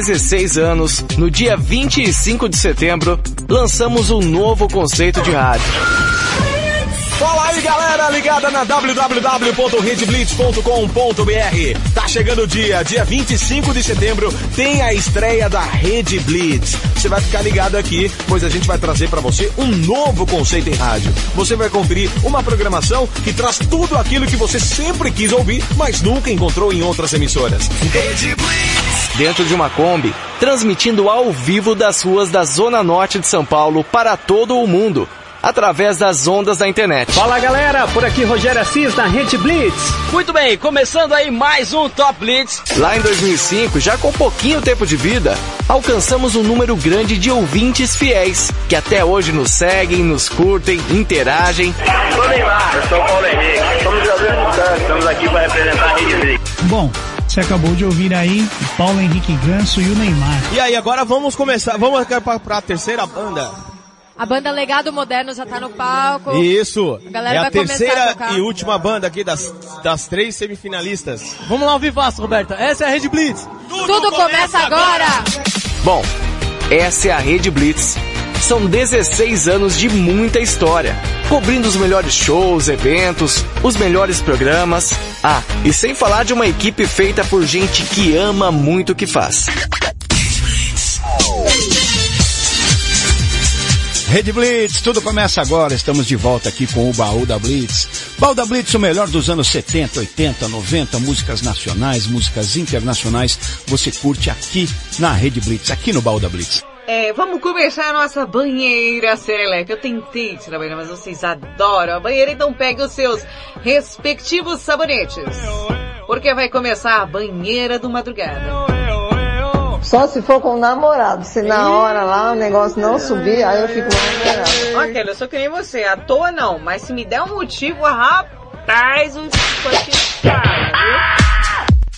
16 anos, no dia 25 de setembro, lançamos um novo conceito de rádio. Fala aí galera, ligada na www.redblitz.com.br. Tá chegando o dia, dia 25 de setembro, tem a estreia da Rede Blitz. Você vai ficar ligado aqui, pois a gente vai trazer para você um novo conceito em rádio. Você vai conferir uma programação que traz tudo aquilo que você sempre quis ouvir, mas nunca encontrou em outras emissoras. Rede Blitz. Dentro de uma Kombi, transmitindo ao vivo das ruas da Zona Norte de São Paulo para todo o mundo através das ondas da internet. Fala galera, por aqui Rogério Assis na Rede Blitz. Muito bem, começando aí mais um Top Blitz. Lá em 2005, já com pouquinho tempo de vida, alcançamos um número grande de ouvintes fiéis, que até hoje nos seguem, nos curtem, interagem. Sou Neymar, eu sou o Paulo Henrique, somos jogadores estamos aqui para representar a Rede Blitz. Bom, você acabou de ouvir aí o Paulo Henrique Ganso e o Neymar. E aí, agora vamos começar, vamos para a terceira banda. A banda Legado Moderno já tá no palco. Isso. A galera é a terceira a tocar. e última banda aqui das, das três semifinalistas. Vamos lá ao vivaço, Roberta. Essa é a Rede Blitz. Tudo, começa agora. Bom, essa é a Rede Blitz. São 16 anos de muita história, cobrindo os melhores shows, eventos, os melhores programas. Ah, e sem falar de uma equipe feita por gente que ama muito o que faz. Rede Blitz, tudo começa agora. Estamos de volta aqui com o Baú da Blitz. Baú da Blitz, o melhor dos anos 70, 80, 90, músicas nacionais, músicas internacionais. Você curte aqui na Rede Blitz, aqui no Baú da Blitz. É, vamos começar a nossa banheira Serelepe. Eu tentei tirar a banheira, mas vocês adoram a banheira, então pegue os seus respectivos sabonetes. Porque vai começar a banheira do madrugada. Só se for com o namorado. Se na hora lá o negócio não subir, aí eu fico mais. Ó, Kelly, eu sou que nem você. À toa não, mas se me der um motivo, rapaz, o escotichado, viu?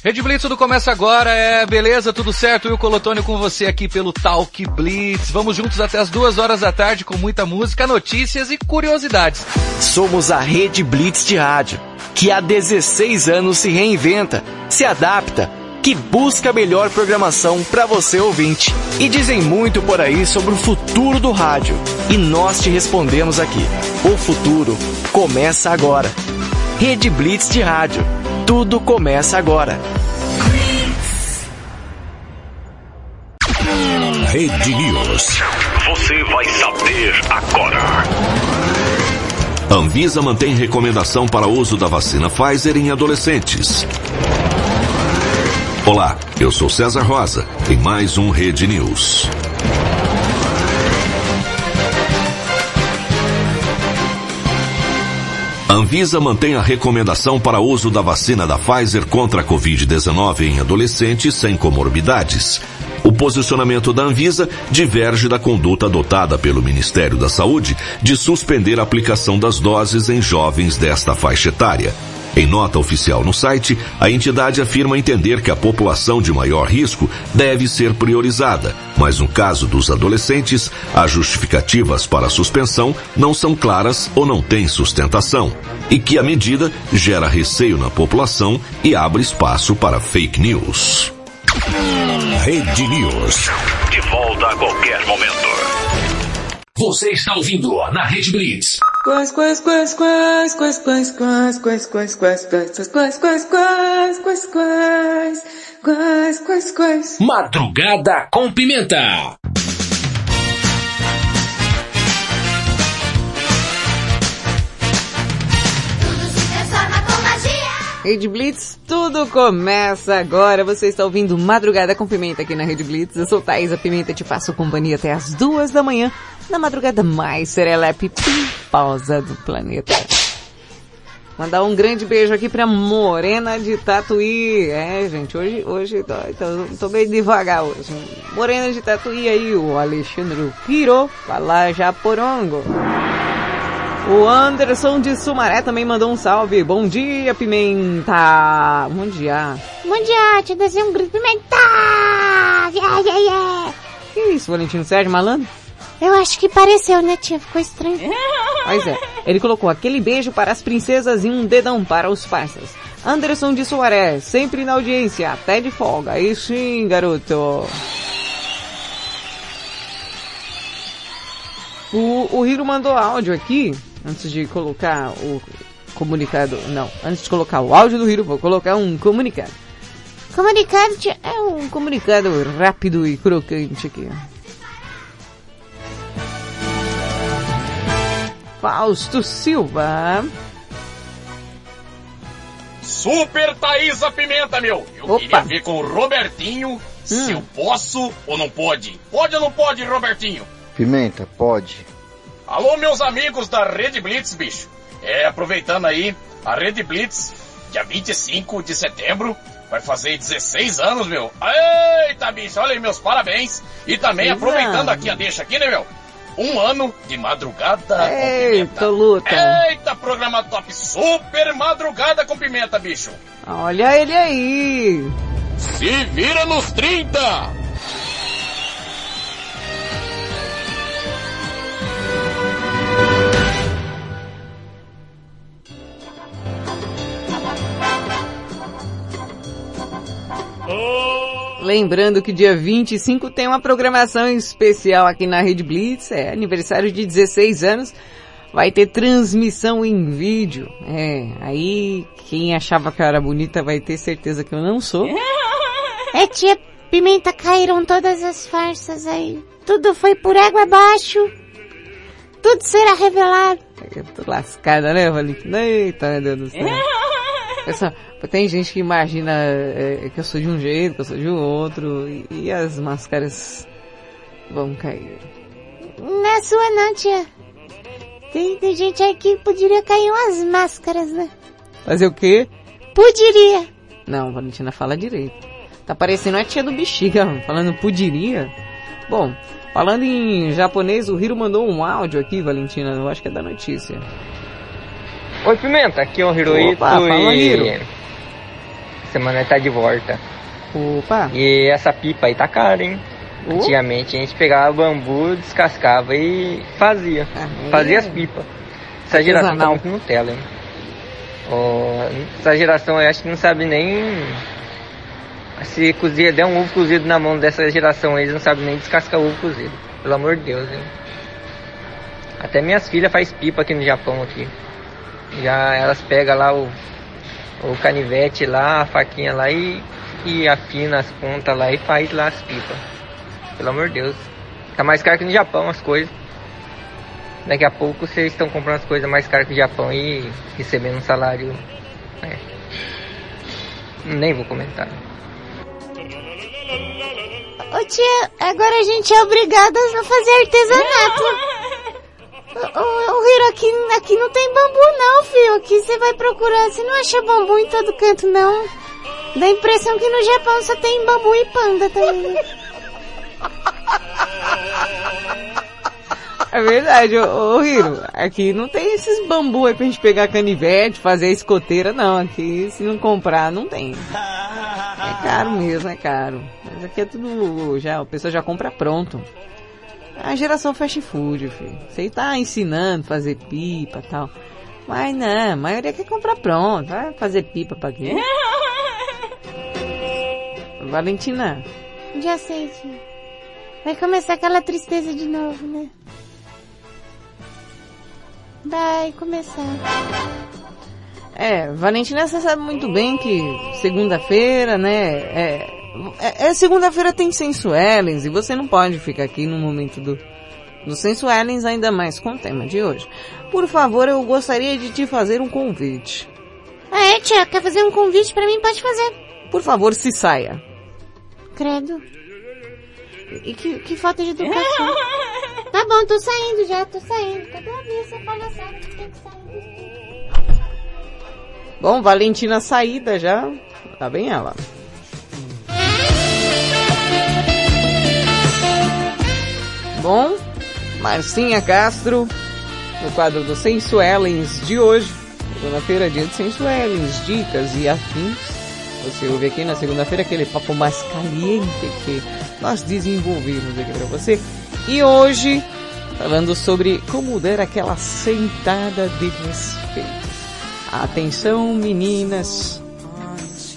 Rede Blitz, tudo começa agora, é beleza, tudo certo? Eu Colotônio com você aqui pelo Talk Blitz. Vamos juntos até as duas horas da tarde com muita música, notícias e curiosidades. Somos a Rede Blitz de rádio, que há 16 anos se reinventa, se adapta, que busca a melhor programação para você ouvinte. E dizem muito por aí sobre o futuro do rádio. E nós te respondemos aqui. O futuro começa agora. Rede Blitz de rádio. Tudo começa agora. Rede News. Você vai saber agora. Anvisa mantém recomendação para uso da vacina Pfizer em adolescentes. Olá, eu sou César Rosa, em mais um Rede News. A Anvisa mantém a recomendação para uso da vacina da Pfizer contra a Covid-19 em adolescentes sem comorbidades. O posicionamento da Anvisa diverge da conduta adotada pelo Ministério da Saúde de suspender a aplicação das doses em jovens desta faixa etária. Em nota oficial no site, a entidade afirma entender que a população de maior risco deve ser priorizada, mas no caso dos adolescentes, as justificativas para a suspensão não são claras ou não têm sustentação, e que a medida gera receio na população e abre espaço para fake news. Rede News. De volta a qualquer momento. Você está ouvindo na Rede Blitz. Quais, quais, quais, quais, quais, quais, quais, quais, quais, quais, quais, quais, quais, quais, quais, quais, quais, quais, quais, quais. Madrugada com pimenta. Rede Blitz, tudo começa agora. Você está ouvindo Madrugada com Pimenta aqui na Rede Blitz. Eu sou Thaisa Pimenta, te faço companhia até as duas da manhã, na madrugada mais serelepe piposa do planeta. Mandar um grande beijo aqui pra Morena de Tatuí. É, gente, hoje, hoje, tô, tô, tô meio devagar hoje. Morena de Tatuí aí, o Alexandre Piro, lá Japorongo. O Anderson de Sumaré também mandou um salve. Bom dia, Pimenta. Bom dia. Bom dia, te desejo um grito pimenta! Yeah, yeah, yeah. Que isso, Valentino Sérgio Malandro? Eu acho que pareceu, né, tia? Ficou estranho. [laughs] Pois é. Ele colocou aquele beijo para as princesas e um dedão para os parceiros. Anderson de Soares, sempre na audiência, até de folga. Aí sim, garoto. O, o Hiro mandou áudio aqui, antes de colocar o comunicado. Não, antes de colocar o áudio do Hiro, vou colocar um comunicado. Comunicado. É um comunicado rápido e crocante aqui. Fausto Silva. Super Thaísa Pimenta, meu! Eu Opa. queria ver com o Robertinho se eu posso ou não pode. Pode ou não pode, Robertinho? Pimenta, pode. Alô, meus amigos da Rede Blitz, bicho. É, aproveitando aí, a Rede Blitz, dia 25 de setembro, vai fazer 16 anos, meu. Eita, bicho, olha aí, meus parabéns. E também Exato. aproveitando aqui a deixa aqui, né, meu? Um ano de madrugada Eita, luta. com pimenta. Eita, programa top, super madrugada com pimenta, bicho. Olha ele aí. Se vira nos 30! Lembrando que dia 25 tem uma programação especial aqui na Rede Blitz, é aniversário de 16 anos. Vai ter transmissão em vídeo. É, aí quem achava que eu era bonita vai ter certeza que eu não sou. [laughs] É, tia Pimenta, caíram todas as farsas aí. Tudo foi por água abaixo. Tudo será revelado. Eu tô lascada, né, Valentina? Eita, meu Deus do céu. [laughs] Essa, tem gente que imagina é, que eu sou de um jeito, que eu sou de outro, e, e as máscaras vão cair. É sua não, tia. Tem, tem gente aí que poderia cair umas máscaras, né? Fazer o quê? Poderia. Não, Valentina fala direito. Tá parecendo a tia do bexiga, [laughs] falando poderia. Bom, falando em japonês, o Hiro mandou um áudio aqui, Valentina, eu acho que é da notícia. Oi Pimenta, aqui é o Hirohito Opa, fala, e... Hiro. Semana tá de volta. Opa! E essa pipa aí tá cara, hein? Antigamente a gente pegava bambu, descascava e fazia. Fazia as pipas. Essa geração tá Artesanal. muito Nutella, hein? Ó, essa geração eu acho que não sabe nem... Se cozer, der um ovo cozido na mão dessa geração aí, eles não sabem nem descascar ovo cozido. Pelo amor de Deus, hein? Até minhas filhas faz pipa aqui no Japão aqui. Já elas pegam lá o, o canivete lá, a faquinha lá e, e afina as pontas lá e faz lá as pipas. Pelo amor de Deus. Tá mais caro que no Japão as coisas. Daqui a pouco vocês estão comprando as coisas mais caras que o Japão e recebendo um salário. É. Nem vou comentar. Ô tia, agora a gente é obrigada a fazer artesanato. [laughs] Ô, Hiro, aqui, aqui não tem bambu não, filho. Aqui você vai procurar, você não acha bambu em todo canto não. Dá a impressão que no Japão só tem bambu e panda também. É verdade, ô, ô Hiro, aqui não tem esses bambu aí pra gente pegar canivete, fazer a escoteira, não. Aqui, se não comprar, não tem. É caro mesmo, é caro. Mas aqui é tudo, já, o pessoal já compra pronto. É a geração fast food, filho. Você tá ensinando a fazer pipa e tal. Mas não, a maioria quer comprar pronto. Vai fazer pipa pra quê? [laughs] Valentina, Já sei, tia. Vai começar aquela tristeza de novo, né? Vai começar. É, Valentina, você sabe muito bem que segunda-feira, né, é, é, é segunda-feira tem Sensuelens e você não pode ficar aqui no momento do, do Sensuelens, ainda mais com o tema de hoje. Por favor, eu gostaria de te fazer um convite. Ah, é, tia? Quer fazer um convite pra mim? Pode fazer. Por favor, se saia. Credo. E que, que falta de educação. tá bom, tô saindo já, tô saindo. Cadê a essa palhaçada? Tem que sair. Bom, Valentina saída já, tá bem ela. Bom, Marcinha Castro, no quadro do Sensuelens de hoje, segunda-feira, dia de Sensuelens, dicas e afins. Você ouve aqui na segunda-feira aquele papo mais caliente que nós desenvolvemos aqui pra você. E hoje falando sobre como dar aquela sentada de respeito. Atenção meninas,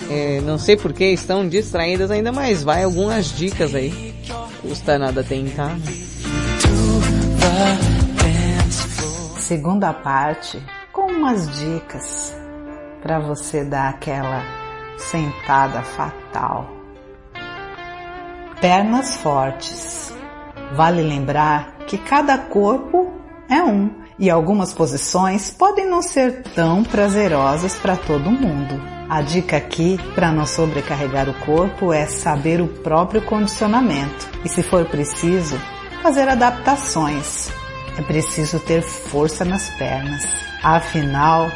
é, não sei por que estão distraídas ainda, mas vai algumas dicas aí. Custa nada tentar. né? Segunda parte, com umas dicas para você dar aquela sentada fatal. Pernas fortes. Vale lembrar que cada corpo é um e algumas posições podem não ser tão prazerosas para todo mundo. A dica aqui para não sobrecarregar o corpo é saber o próprio condicionamento e, se for preciso, fazer adaptações. É preciso ter força nas pernas. Afinal,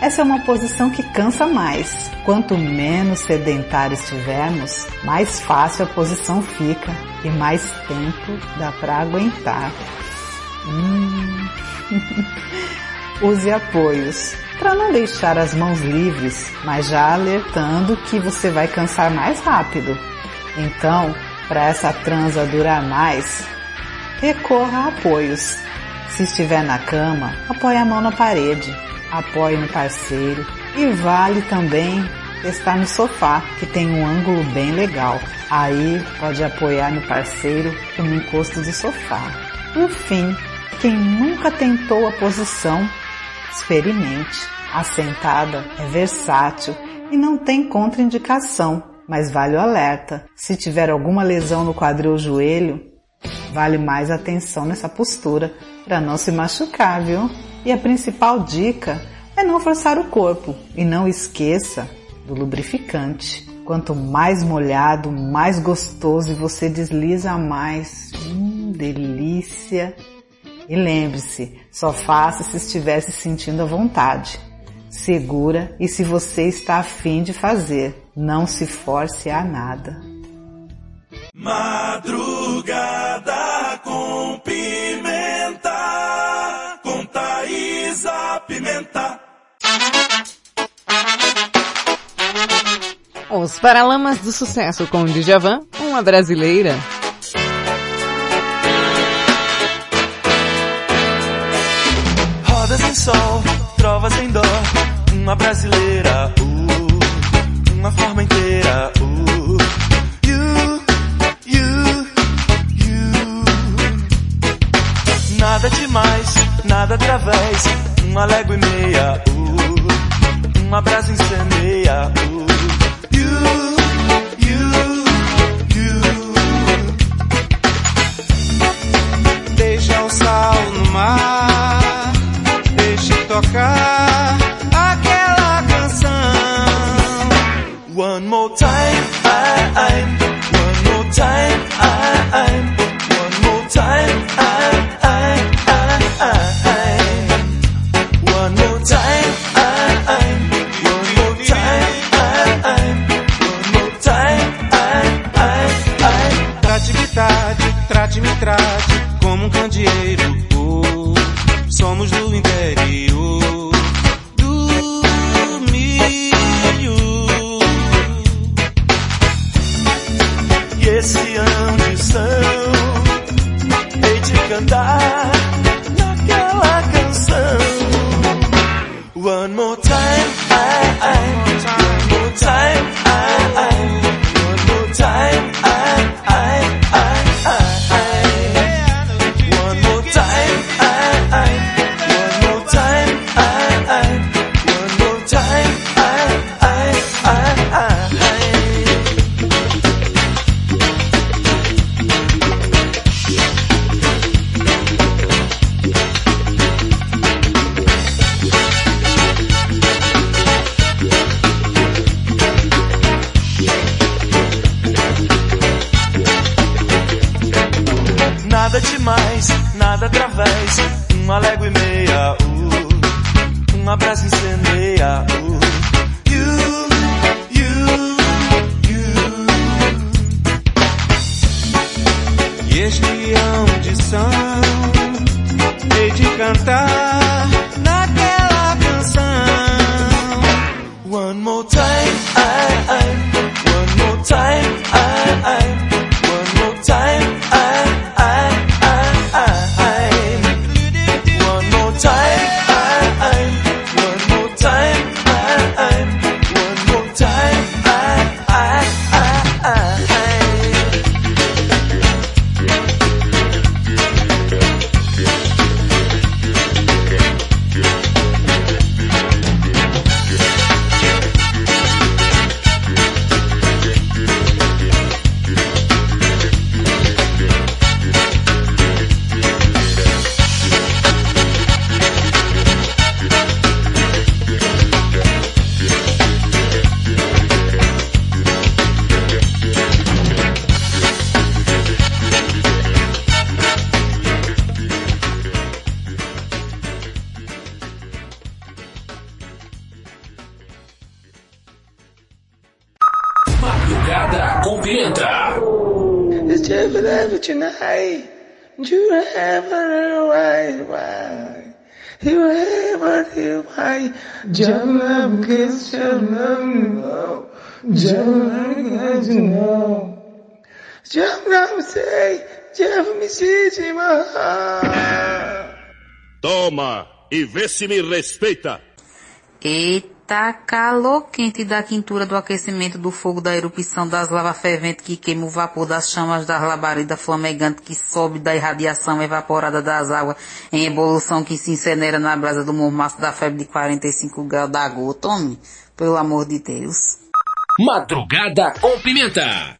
essa é uma posição que cansa mais. Quanto menos sedentário estivermos, mais fácil a posição fica e mais tempo dá para aguentar. Hum. [laughs] Use apoios para não deixar as mãos livres, mas já alertando que você vai cansar mais rápido. Então, para essa transa durar mais, recorra a apoios. Se estiver na cama, apoie a mão na parede, apoie no parceiro e vale também estar no sofá, que tem um ângulo bem legal. Aí pode apoiar no parceiro no encosto do sofá. Por fim, quem nunca tentou a posição, experimente. A sentada é versátil e não tem contraindicação, mas vale o alerta. Se tiver alguma lesão no quadril ou joelho, vale mais atenção nessa postura para não se machucar, viu? E a principal dica é não forçar o corpo e não esqueça do lubrificante. Quanto mais molhado, mais gostoso e você desliza mais. Hum, delícia! E lembre-se, só faça se estiver se sentindo à vontade, segura e se você está afim de fazer. Não se force a nada. Madrugada com pimenta, com Thaisa Pimenta. Os Paralamas do Sucesso com Djavan, uma brasileira. Rodas em sol, trovas em dó, uma brasileira, uh, uma forma inteira, uh, Nada demais, nada através, uma légua e meia, uh, uma brasa incendeia, uh, you, you, you. Deixa o sal no mar, Cenab kız şebnem Cenab gazna Cenab sey Toma e vê se me respeita. Eita. Tá calor quente da quintura do aquecimento do fogo da erupção das lavas ferventes que queima o vapor das chamas das labaredas flamegantes que sobe da irradiação evaporada das águas em evolução que se incinera na brasa do mormaço da febre de 45 graus da gota. Homem, pelo amor de Deus. Madrugada com pimenta.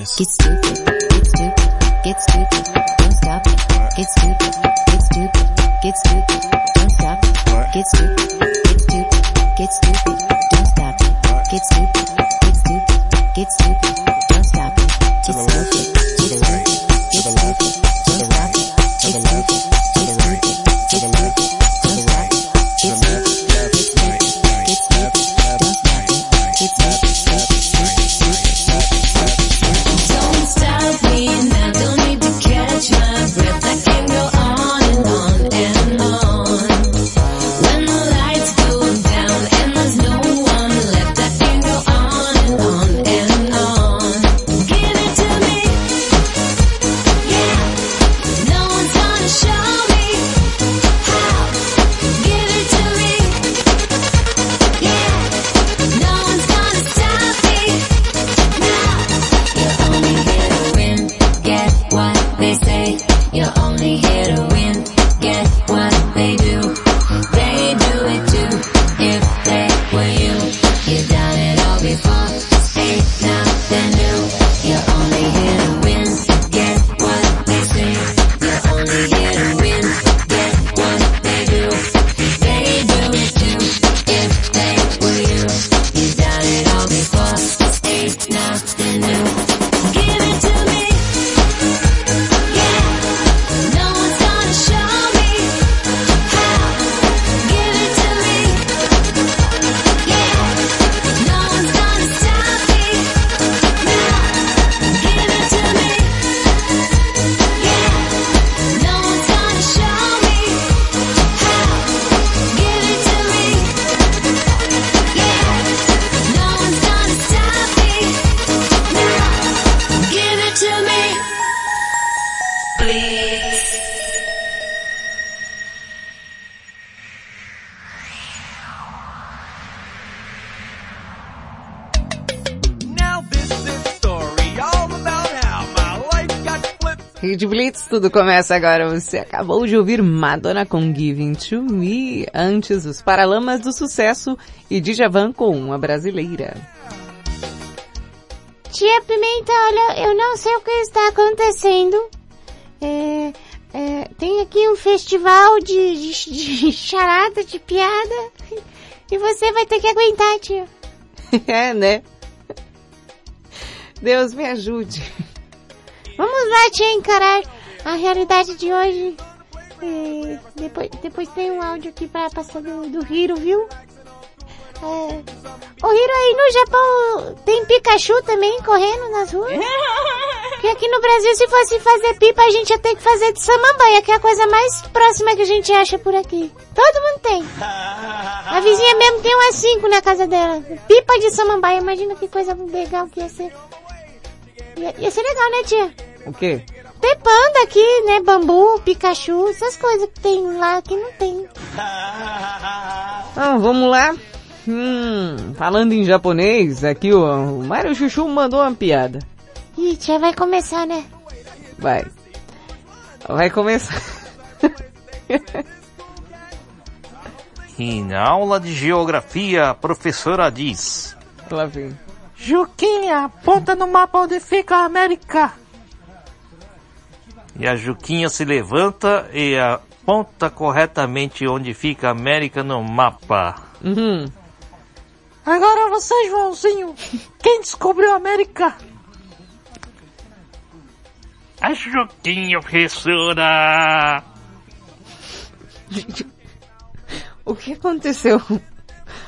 this. Get stupid. Tudo começa agora. Você acabou de ouvir Madonna com Giving to Me, antes os Paralamas do Sucesso e Djavan com Uma Brasileira. Tia Pimenta, olha, eu não sei o que está acontecendo. É, é, tem aqui um festival de, de, de charada, de piada. E você vai ter que aguentar, tia. [laughs] é, né? Deus me ajude. Vamos lá, tia, encarar a realidade de hoje. É, depois, depois tem um áudio aqui pra passar do, do Hiro, viu? É, o Hiro aí no Japão tem Pikachu também correndo nas ruas. [laughs] Que aqui no Brasil, se fosse fazer pipa, a gente ia ter que fazer de samambaia, que é a coisa mais próxima que a gente acha por aqui. Todo mundo tem. A vizinha mesmo tem umas cinco na casa dela. Pipa de samambaia, imagina que coisa legal que ia ser. Ia, ia ser legal, né, tia? O quê? Ter panda aqui, né? Bambu, Pikachu, essas coisas que tem lá que não tem. Ah, vamos lá. Hum, falando em japonês, aqui ó, o Mario Chuchu mandou uma piada. Ih, tia, vai começar, né? Vai. Vai começar. E na aula de geografia, a professora diz: Lá vem. Juquinha, aponta no mapa onde fica a América. E a Juquinha se levanta e aponta corretamente onde fica a América no mapa. Uhum. Agora você, Joãozinho. Quem descobriu a América? A Juquinha, professora! O que aconteceu?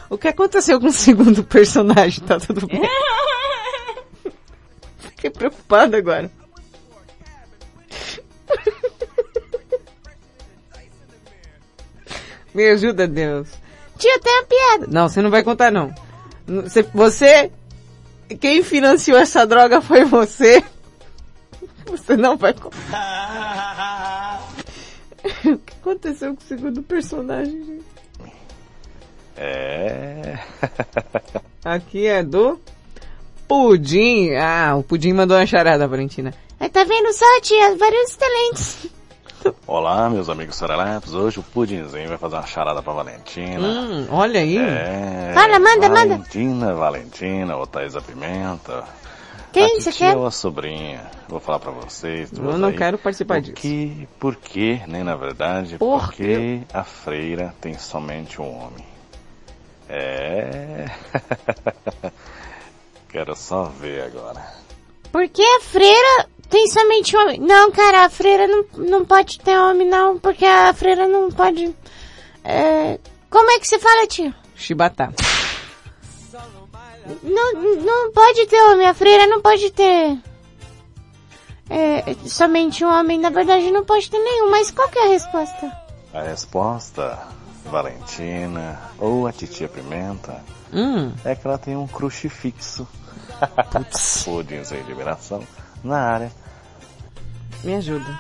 O que aconteceu com o segundo personagem? Tá tudo bem? [laughs] Fiquei preocupada agora. [laughs] Me ajuda, Deus. Tia, tem uma piada. Não, você não vai contar não. Você, você, quem financiou essa droga foi você. [laughs] Você não vai contar. [laughs] o que aconteceu com o segundo personagem, gente? É. Aqui é do Pudim. Ah, o Pudim mandou uma charada, Valentina. Tá vendo só, tia, vários talentos. [laughs] Olá, meus amigos Serelepes. Hoje o Pudinzinho vai fazer uma charada pra Valentina. Hum, olha aí. É. Fala, manda, manda. Valentina, Valentina, ou Thaisa Pimenta. Quem você titia quer? ou a sobrinha? Vou falar pra vocês. Eu não aí. quero participar Por disso. que, por que, nem na verdade, Por por que a freira tem somente um homem? É. [laughs] Quero só ver agora. Por que a freira tem somente homem? Não, cara, a freira não, não pode ter homem, não, porque a freira não pode... É... Como é que você fala, tio? Chibata. Não, não pode ter homem, a freira não pode ter... É, somente um homem, na verdade não pode ter nenhum, mas qual que é a resposta? A resposta, Valentina ou a titia Pimenta, Hum. é que ela tem um crucifixo. [laughs] Pudinzinho de liberação na área. Me ajuda.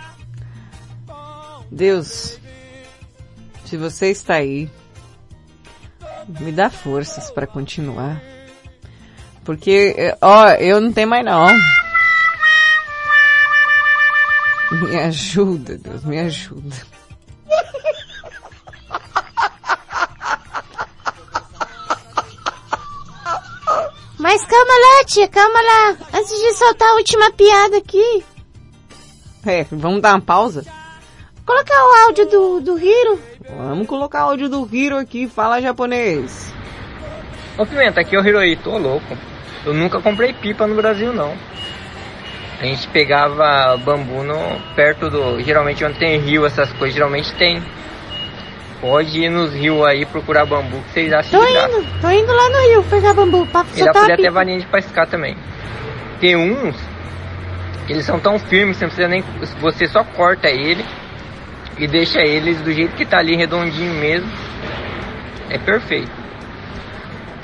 Deus, se você está aí, me dá forças para continuar. Porque, ó, eu não tenho mais não. Me ajuda, Deus, me ajuda. Mas calma lá, tia, calma lá. Antes de soltar a última piada aqui, É, vamos dar uma pausa? colocar o áudio do, do Hiro. Vamos colocar áudio do Hiro aqui, fala japonês. Ô Pimenta, aqui é o Hiroi, tô louco. Eu nunca comprei pipa no Brasil não. A gente pegava bambu no, perto do. Geralmente onde tem rio, essas coisas, geralmente tem. Pode ir nos rios aí procurar bambu que vocês acham Tô indo, tô indo lá no rio pegar bambu pra E dá soltar pra pipa. varinha de pescar também. Tem uns eles são tão firmes que você não precisa nem. Você só corta ele e deixa eles do jeito que tá ali redondinho mesmo. É perfeito.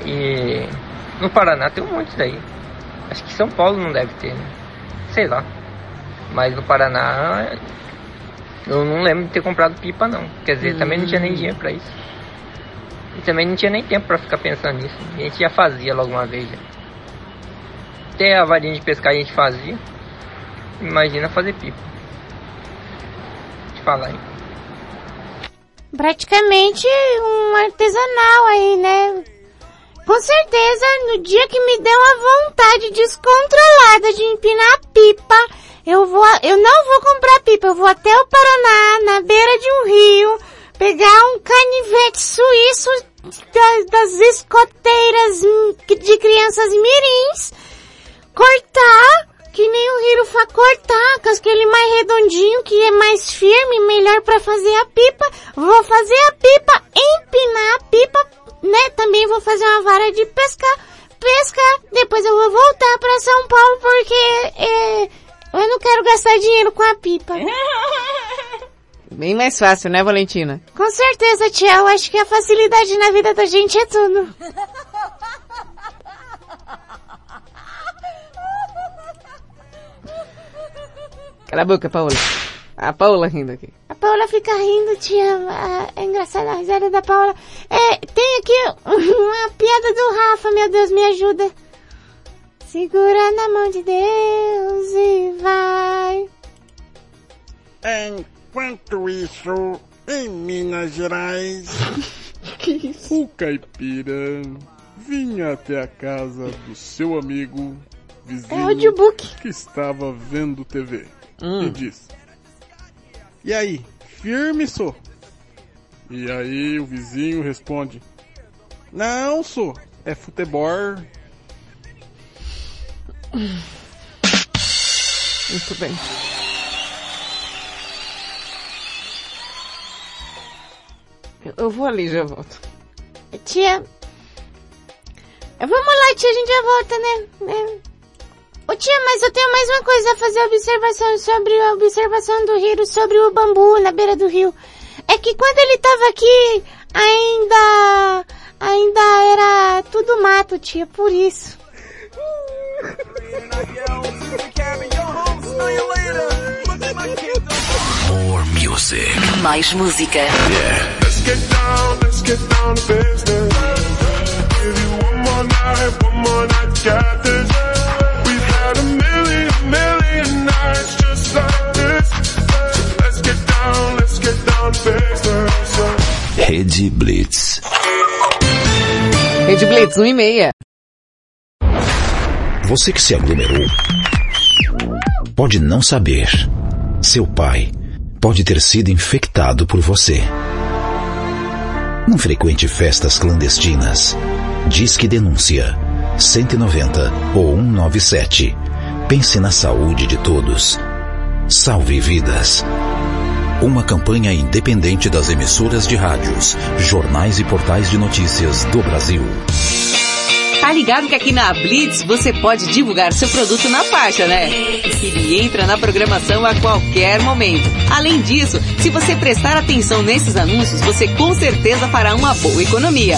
E no Paraná tem um monte daí. Acho que São Paulo não deve ter, né? Sei lá. Mas no Paraná eu não lembro de ter comprado pipa não. Quer dizer, também não tinha nem dinheiro pra isso. E também não tinha nem tempo pra ficar pensando nisso. A gente já fazia logo uma vez. já. Até a varinha de pescar a gente fazia. Imagina fazer pipa. te falar, hein? Praticamente um artesanal aí, né? Com certeza, no dia que me der uma vontade descontrolada de empinar a pipa, eu vou, eu não vou comprar pipa, eu vou até o Paraná, na beira de um rio, pegar um canivete suíço das, escoteiras de crianças mirins, cortar, que nem o Hirufa cortar, com aquele mais redondinho, que é mais firme, melhor para fazer a pipa. Vou fazer a pipa, empinar a pipa, né? Também vou fazer uma vara de pescar, pescar. Depois eu vou voltar para São Paulo porque é, eu não quero gastar dinheiro com a pipa. [laughs] Bem mais fácil, né, Valentina? Com certeza, tia. Eu acho que a facilidade na vida da gente é tudo. [laughs] Cala a boca, Paola. A Paola rindo aqui. A Paula fica rindo, tia. É engraçada a risada da Paula. É, tem aqui uma piada do Rafa, meu Deus, me ajuda. Segura na mão de Deus e vai. Enquanto isso, em Minas Gerais, [laughs] o caipira vinha até a casa do seu amigo vizinho É audiobook. que estava vendo TV Hum. e disse: E aí, firme sou? E aí o vizinho responde: Não sou, é futebol. Muito bem. Eu- Eu vou ali, já volto. Tia. Vamos lá, tia, a gente já volta, né? Ô tia, mas eu tenho mais uma coisa a fazer observação sobre a observação do Hiro sobre o bambu na beira do rio. É que quando ele tava aqui, ainda, ainda era tudo mato, tia, por isso. More music. Mais música. Let's get down, let's get down to business. Give you one more night, one more night, got this. Million, nights just like this. Let's get down, let's get down business. Rede Blitz. Rede Blitz, 1 e meia. Você que se aglomerou pode não saber. Seu pai pode ter sido infectado por você. Não frequente festas clandestinas. Diz que denúncia 190 ou 197. Pense na saúde de todos. Salve vidas. Uma campanha independente das emissoras de rádios, jornais e portais de notícias do Brasil. Tá ligado que aqui na Blitz você pode divulgar seu produto na faixa, né? Ele entra na programação a qualquer momento. Além disso, se você prestar atenção nesses anúncios, você com certeza fará uma boa economia.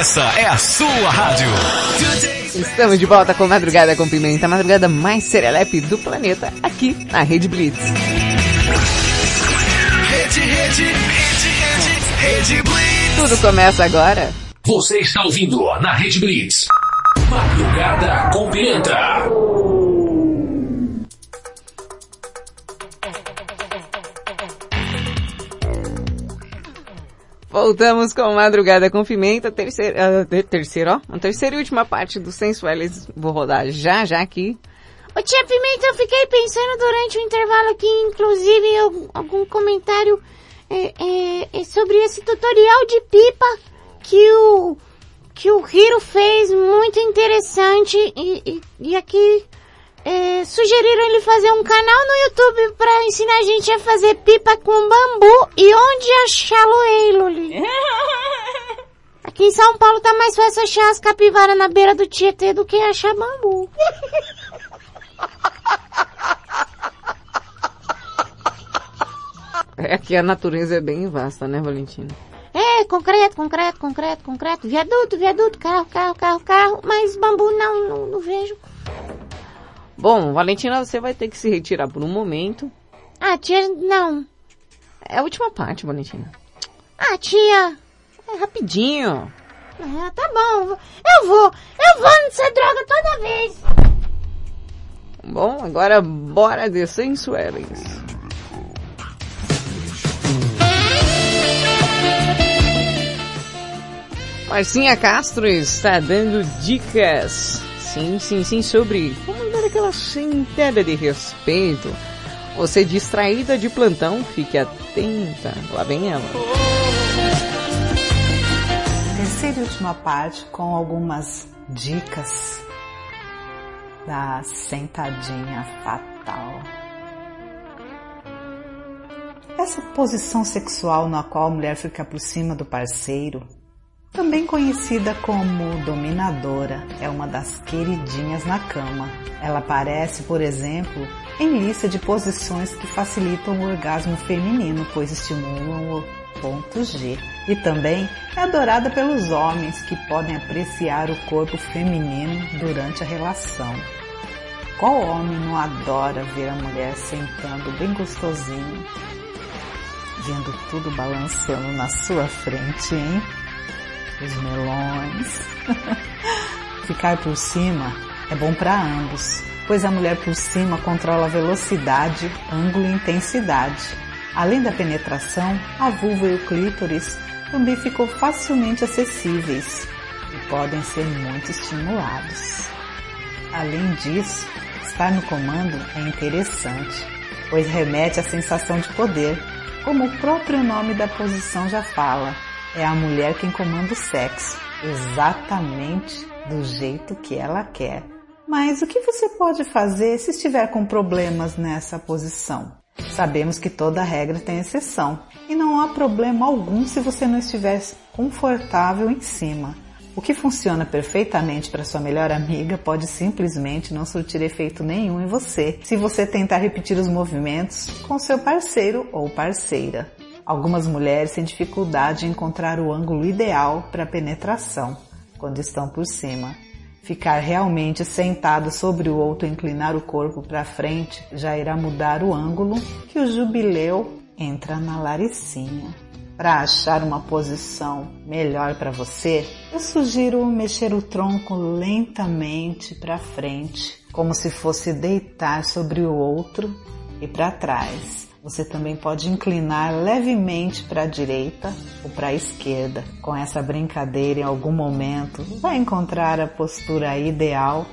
Essa é a sua rádio. Estamos de volta com Madrugada com Pimenta, a madrugada mais serelepe do planeta, aqui na Rede Blitz. Rede, rede, rede, rede, rede Blitz. Tudo começa agora. Você está ouvindo na Rede Blitz. Madrugada com Pimenta. Voltamos com Madrugada com Pimenta, terceira, uh, terceira, ó, a terceira e última parte do Sensuelis. Vou rodar já, já aqui. Ô tia Pimenta, eu fiquei pensando durante o intervalo aqui, inclusive, algum comentário é, é, é sobre esse tutorial de pipa que o que o Hiro fez muito interessante e, e, e aqui é, sugeriram ele fazer um canal no YouTube pra ensinar a gente a fazer pipa com bambu e onde achá-lo ei, Luli. [laughs] Aqui em São Paulo tá mais fácil achar as capivaras na beira do Tietê do que achar bambu. É que a natureza é bem vasta, né, Valentina? É, concreto, concreto, concreto, concreto, viaduto, viaduto, carro, carro, carro, carro, mas bambu não, não, não vejo. Bom, Valentina, você vai ter que se retirar por um momento. Ah, tia, não. É a última parte, Valentina. Ah, tia. É rapidinho. Ah, tá bom. Eu vou. Eu vou nessa droga toda vez. Bom, agora bora de sensuelis. Marcinha Castro está dando dicas. Sim, sim, sim, sobre como aquela sentada de respeito. Você distraída de plantão, fique atenta. Lá vem ela. Terceira e última parte com algumas dicas da sentadinha fatal. Essa posição sexual na qual a mulher fica por cima do parceiro, também conhecida como dominadora, é uma das queridinhas na cama. Ela aparece, por exemplo, em lista de posições que facilitam o orgasmo feminino, pois estimulam o ponto G. E também é adorada pelos homens que podem apreciar o corpo feminino durante a relação. Qual homem não adora ver a mulher sentando bem gostosinho, vendo tudo balançando na sua frente, hein? Os melões. [laughs] Ficar por cima é bom para ambos, pois a mulher por cima controla velocidade, ângulo e intensidade. Além da penetração, a vulva e o clítoris também ficam facilmente acessíveis e podem ser muito estimulados. Além disso, estar no comando é interessante, pois remete à sensação de poder, como o próprio nome da posição já fala. É a mulher quem comanda o sexo, exatamente do jeito que ela quer. Mas o que você pode fazer se estiver com problemas nessa posição? Sabemos que toda regra tem exceção e não há problema algum se você não estiver confortável em cima. O que funciona perfeitamente para sua melhor amiga pode simplesmente não surtir efeito nenhum em você se você tentar repetir os movimentos com seu parceiro ou parceira. Algumas mulheres têm dificuldade em encontrar o ângulo ideal para penetração quando estão por cima. Ficar realmente sentado sobre o outro e inclinar o corpo para frente já irá mudar o ângulo que o jubileu entra na laricinha. Para achar uma posição melhor para você, eu sugiro mexer o tronco lentamente para frente, como se fosse deitar sobre o outro e para trás. Você também pode inclinar levemente para a direita ou para a esquerda. Com essa brincadeira, em algum momento, vai encontrar a postura ideal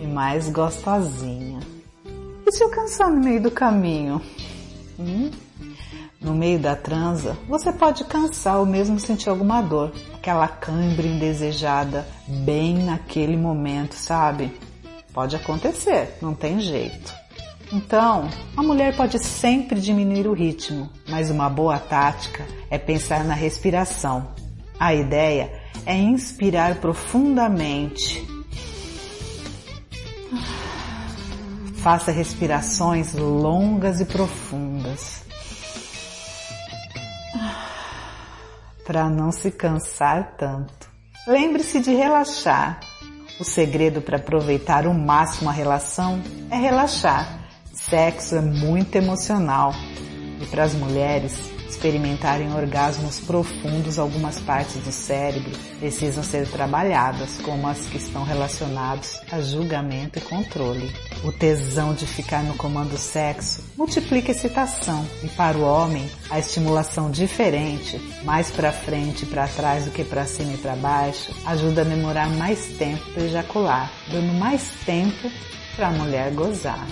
e mais gostosinha. E se eu cansar no meio do caminho? Hum? No meio da transa, você pode cansar ou mesmo sentir alguma dor, aquela cãibra indesejada bem naquele momento, sabe? Pode acontecer, não tem jeito. Então, a mulher pode sempre diminuir o ritmo, mas uma boa tática é pensar na respiração. A ideia é inspirar profundamente. Faça respirações longas e profundas. Para não se cansar tanto. Lembre-se de relaxar. O segredo para aproveitar o máximo a relação é relaxar Sexo é muito emocional e para as mulheres experimentarem orgasmos profundos, algumas partes do cérebro precisam ser trabalhadas, como as que estão relacionadas a julgamento e controle. O tesão de ficar no comando sexo multiplica a excitação e para o homem a estimulação diferente, mais para frente e para trás do que para cima e para baixo, ajuda a demorar mais tempo para ejacular, dando mais tempo para a mulher gozar.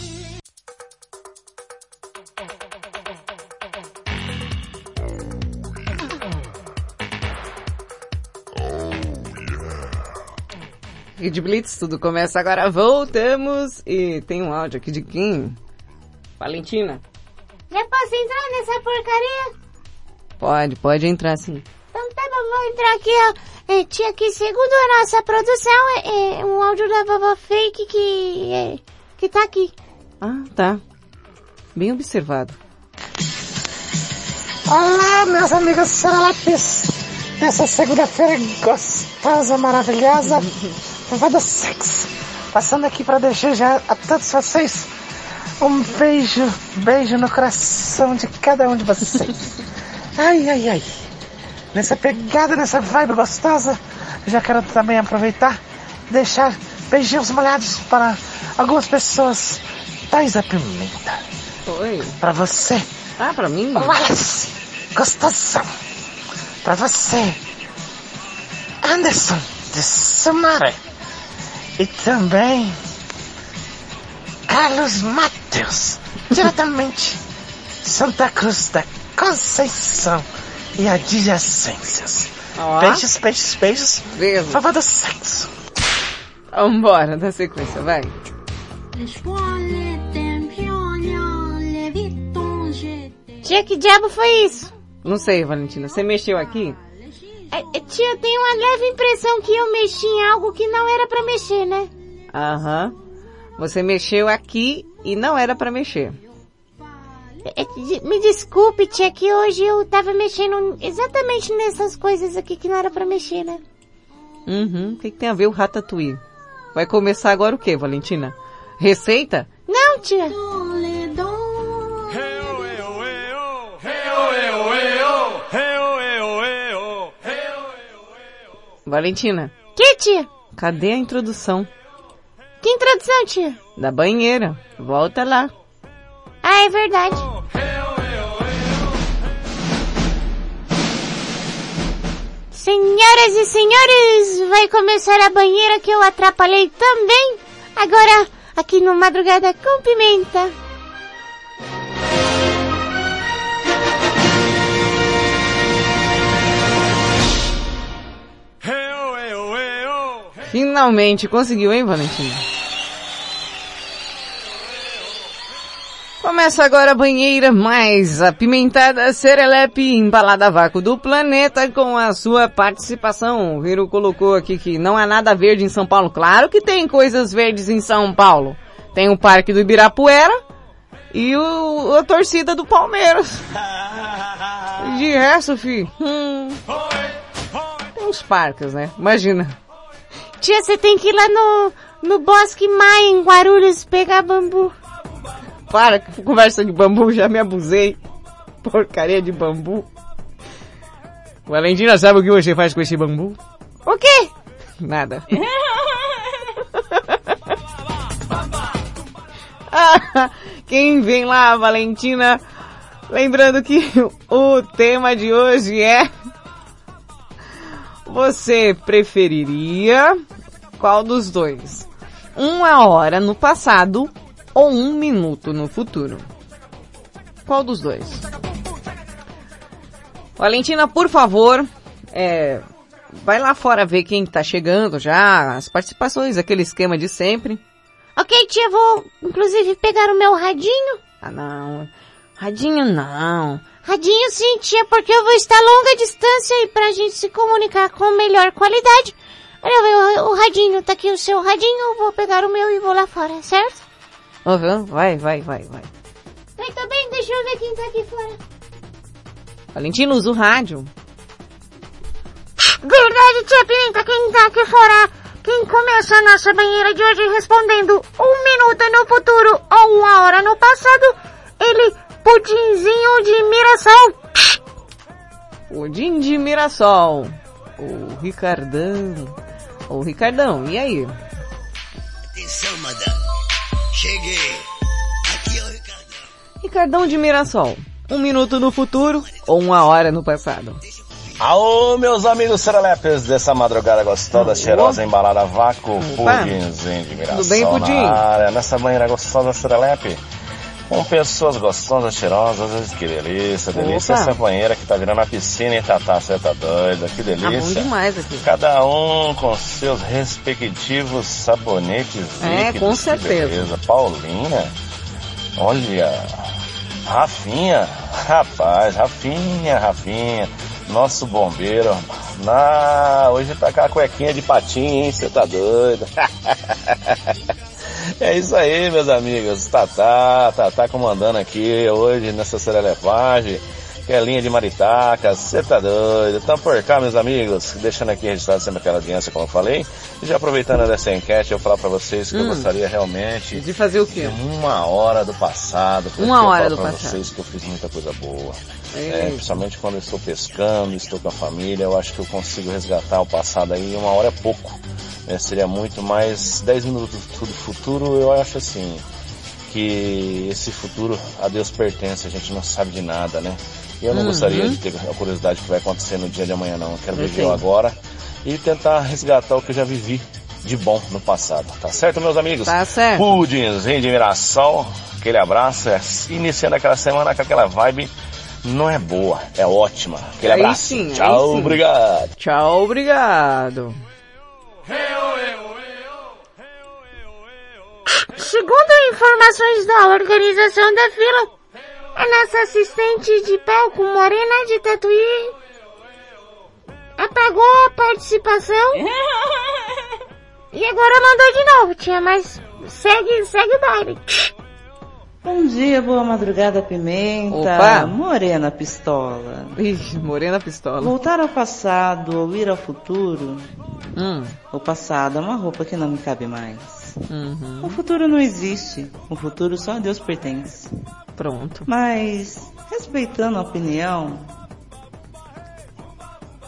Rede Blitz, tudo começa agora. Voltamos e tem um áudio aqui de quem? Valentina. Já posso entrar nessa porcaria? Pode, pode entrar sim. Então tá bom, vou entrar aqui, ó. É, tia, que segundo a nossa produção, é, é um áudio da vovó fake que, é, que tá aqui. Ah, tá. Bem observado. Olá, meus amigos serelapes. Nessa segunda-feira gostosa, maravilhosa, [laughs] vovó do sexo. Passando aqui para desejar a todos vocês um beijo, beijo no coração de cada um de vocês. [laughs] Ai, ai, ai. Nessa pegada, nessa vibe gostosa, já quero também aproveitar e deixar beijinhos molhados para algumas pessoas. Thais a Pimenta. Oi. Pra você. Ah, pra mim? Wallace. Gostosão. Pra você. Anderson de Sumaré. E também Carlos Matheus, diretamente Santa Cruz da Conceição e adjacências. Ó. Beijos, beijos, beijos. Beijo. Favor do sexo. Vambora, na sequência, vai. Tia, que diabo foi isso? Não sei, Valentina. Você mexeu aqui? É, é, tia, eu tenho uma leve impressão que eu mexi em algo que não era pra mexer, né? Aham. Você mexeu aqui e não era pra mexer. É, de- me desculpe, tia, que hoje eu tava mexendo exatamente nessas coisas aqui que não era pra mexer, né? Uhum. O que, que tem a ver o Ratatouille? Vai começar agora o que, Valentina? Receita? Não, tia. Valentina, Que, tia? cadê a introdução? Que introdução, tia? Da banheira. Volta lá. Ah, é verdade. Senhoras e senhores, vai começar a banheira que eu atrapalhei também. Agora, aqui no Madrugada com Pimenta. Finalmente conseguiu, hein, Valentina? Começa agora a banheira mais apimentada, serelepe, embalada a vácuo do planeta com a sua participação. O Hiro colocou aqui que não há nada verde em São Paulo. Claro que tem coisas verdes em São Paulo. Tem o Parque do Ibirapuera e o, a torcida do Palmeiras. De resto, fi, hum, tem uns parques, né? Imagina. Tia, você tem que ir lá no, no Bosque Maia, em Guarulhos, pegar bambu. Para, que conversa de bambu, já me abusei. Porcaria de bambu. Valentina, sabe o que você faz com esse bambu? O quê? Nada. [laughs] [laughs] Ah, Quem vem lá, Valentina? Lembrando que o tema de hoje é... Você preferiria qual dos dois? Uma hora no passado ou um minuto no futuro? Qual dos dois? Valentina, por favor, é, vai lá fora ver quem tá chegando já, as participações, aquele esquema de sempre. Ok, tia, vou inclusive pegar o meu radinho. Ah não, radinho não. Radinho sim, tia, porque eu vou estar a longa distância e pra gente se comunicar com melhor qualidade. Olha, o, o radinho, tá aqui o seu radinho, vou pegar o meu e vou lá fora, certo? Uhum, vai, vai, vai, vai. Muito bem, deixa eu ver quem tá aqui fora. Valentina, usa o rádio. Verdade, tia Pinta, quem tá aqui fora? Quem começa a nossa banheira de hoje respondendo um minuto no futuro ou uma hora no passado, ele, pudinzinho de Mirassol. Pudim de Mirassol. O Ricardão. Ô Ricardão, e aí? Atenção, madame. Cheguei. Aqui é o Ricardo. Ricardão de Mirassol. Um minuto no futuro ou uma hora no passado? Alô, meus amigos serelepes dessa madrugada gostosa, cheirosa, embalada a vácuo, Opa. pudimzinho de Mirassol Tudo bem, Pudim? na área, nessa banheira gostosa serelepe. Com pessoas gostosas, cheirosas, que delícia, delícia. Opa. Essa banheira que tá virando a piscina e Tatá, você tá doida, que Tá bom delícia. demais aqui. Cada um com seus respectivos sabonetes É, líquidos. com certeza. beleza. Paulina, olha, Rafinha, rapaz, Rafinha, Rafinha, nosso bombeiro. Na, hoje tá com a cuequinha de patinho, hein? Você tá doido? [laughs] É isso aí, meus amigos. Tatá, Tatá comandando aqui hoje nessa serelevagem, que é linha de maritacas. Você tá doido? Então por cá, meus amigos, deixando aqui registrado sempre aquela audiência, como eu falei. E já aproveitando dessa enquete, eu vou falar pra vocês que eu Hum. gostaria realmente De fazer o quê? uma hora do passado. Uma eu hora do pra passado. vocês que eu fiz muita coisa boa. É, principalmente quando eu estou pescando, estou com a família, eu acho que eu consigo resgatar o passado aí, uma hora é pouco. né? seria muito mais 10 minutos do futuro, eu acho assim, que esse futuro a Deus pertence, a gente não sabe de nada, né? E eu não Uhum. gostaria de ter a curiosidade que vai acontecer no dia de amanhã não. Eu quero Eu viver o agora e tentar resgatar o que eu já vivi de bom no passado. Tá certo, meus amigos? Tá certo. Pudinzinho de Mirassol, aquele abraço, é, iniciando aquela semana com aquela vibe, não é boa, é ótima. Aquele Aí abraço. sim, Tchau, sim. obrigado. Tchau, obrigado. Segundo informações da organização da fila, a nossa assistente de palco morena de Tatuí apagou a participação e agora mandou de novo, tia, mas segue, segue o baile. Bom dia, boa madrugada, pimenta. Opa. Morena pistola. Ixi, morena pistola. Voltar ao passado ou ir ao futuro? Hum. O passado é uma roupa que não me cabe mais. Uhum. O futuro não existe. O futuro só a Deus pertence. Pronto. Mas, respeitando a opinião,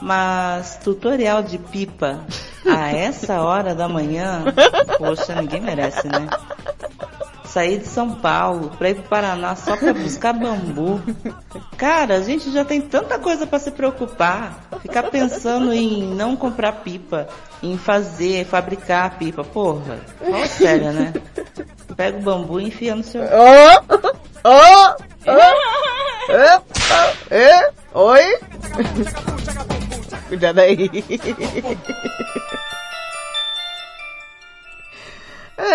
mas tutorial de pipa a [laughs] essa hora da manhã, poxa, ninguém merece, né? Sair de São Paulo pra ir pro Paraná só pra buscar bambu. Cara, a gente já tem tanta coisa pra se preocupar. Ficar pensando em não comprar pipa, em fazer, fabricar pipa. Porra, fala sério, né? Pega o bambu e enfia no seu... Ô! Ô! Ô! Epa! É? Oi? Cuidado aí.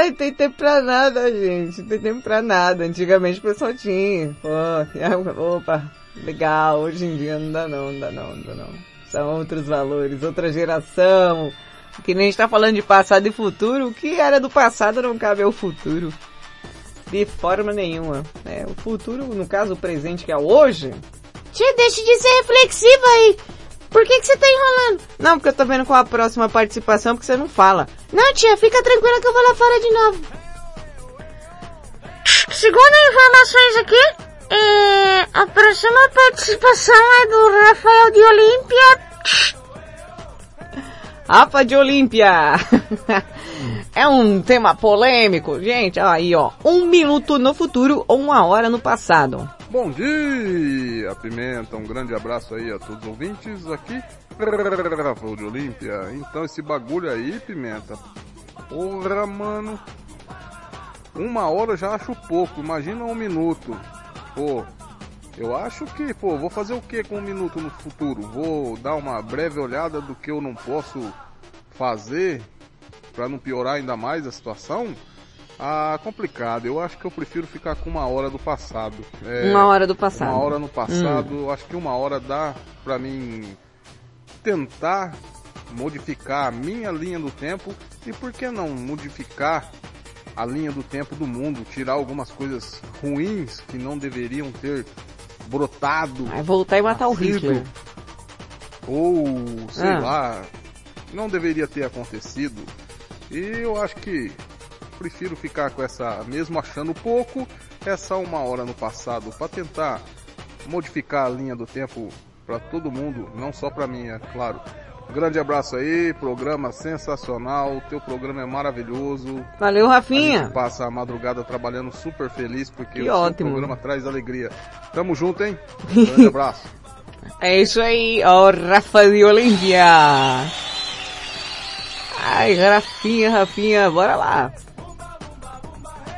Ai, tem tempo pra nada, gente. Tem tempo pra nada. Antigamente o pessoal tinha. Pô, opa, legal. Hoje em dia não dá não, não dá não, não dá não. São outros valores, outra geração. Que nem a gente tá falando de passado e futuro. O que era do passado não cabe ao futuro. De forma nenhuma. É, o futuro, no caso o presente que é hoje. Tia, deixa de ser reflexiva aí. Por que que você tá enrolando? Não, porque eu tô vendo qual a próxima participação, porque você não fala. Não, tia, fica tranquila que eu vou lá fora de novo. Segundo informações aqui, é, a próxima participação é do Rafael de Olímpia. Rafa de Olímpia. [laughs] é um tema polêmico. Gente, aí ó. Um minuto no futuro ou uma hora no passado. Bom dia, Pimenta. Um grande abraço aí a todos os ouvintes aqui. Rafael de Olímpia. Então esse bagulho aí, Pimenta. Porra, mano. Uma hora eu já acho pouco. Imagina um minuto. Pô, eu acho que, pô, vou fazer o que com um minuto no futuro? Vou dar uma breve olhada do que eu não posso fazer para não piorar ainda mais a situação? Ah, complicado. Eu acho que eu prefiro ficar com uma hora do passado. É, Uma hora do passado. Uma hora no passado. Eu acho que uma hora dá pra mim tentar modificar a minha linha do tempo e por que não modificar a linha do tempo do mundo, tirar algumas coisas ruins que não deveriam ter brotado. Vai voltar e matar o Hitler. Ou, sei Ah. lá, não deveria ter acontecido. E eu acho que prefiro ficar com essa, mesmo achando pouco, essa uma hora no passado, para tentar modificar a linha do tempo para todo mundo, não só para mim, é claro. Grande abraço aí, programa sensacional, teu programa é maravilhoso. Valeu, A Rafinha. gente passa a madrugada trabalhando super feliz porque Que o ótimo. programa traz alegria. Tamo junto, hein? [laughs] Grande abraço. É isso aí, ó, Rafa de Olímpia. Ai, Rafinha, Rafinha, bora lá.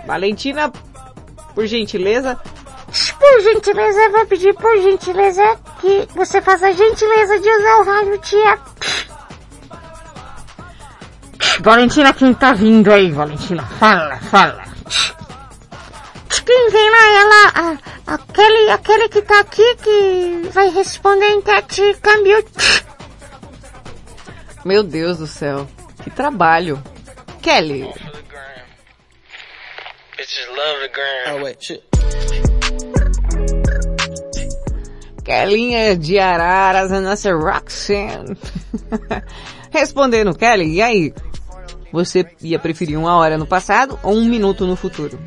Valentina Por gentileza. Por gentileza, eu vou pedir por gentileza que você faça a gentileza de usar o rádio, tia. Valentina, quem tá vindo aí, Valentina? Fala, fala. Quem vem lá, ela, a- aquele, aquele que tá aqui que vai responder a enquete câmbio. Meu Deus do céu. Que trabalho. Kelly. Bitches love the gram. Oh wait, shit. Kelinha de Araras, a nossa Roxanne. [laughs] Respondendo, Kelly, e aí? Você ia preferir uma hora no passado ou um minuto no futuro?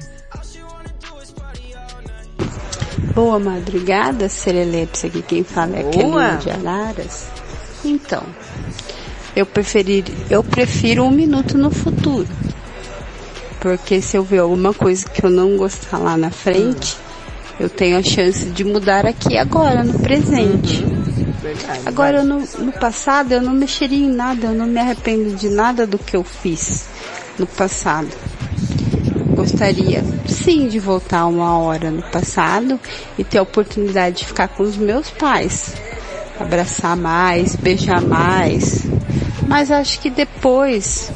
Boa madrugada, Serelepes aqui quem fala é Boa. Kelinha de Araras. Então, eu preferir, eu prefiro um minuto no futuro. Porque se eu ver alguma coisa que eu não gostar lá na frente, eu tenho a chance de mudar aqui agora, no presente. Agora, no, no passado, eu não mexeria em nada, eu não me arrependo de nada do que eu fiz no passado. Gostaria, sim, de voltar uma hora no passado e ter a oportunidade de ficar com os meus pais. Abraçar mais, beijar mais. Mas acho que depois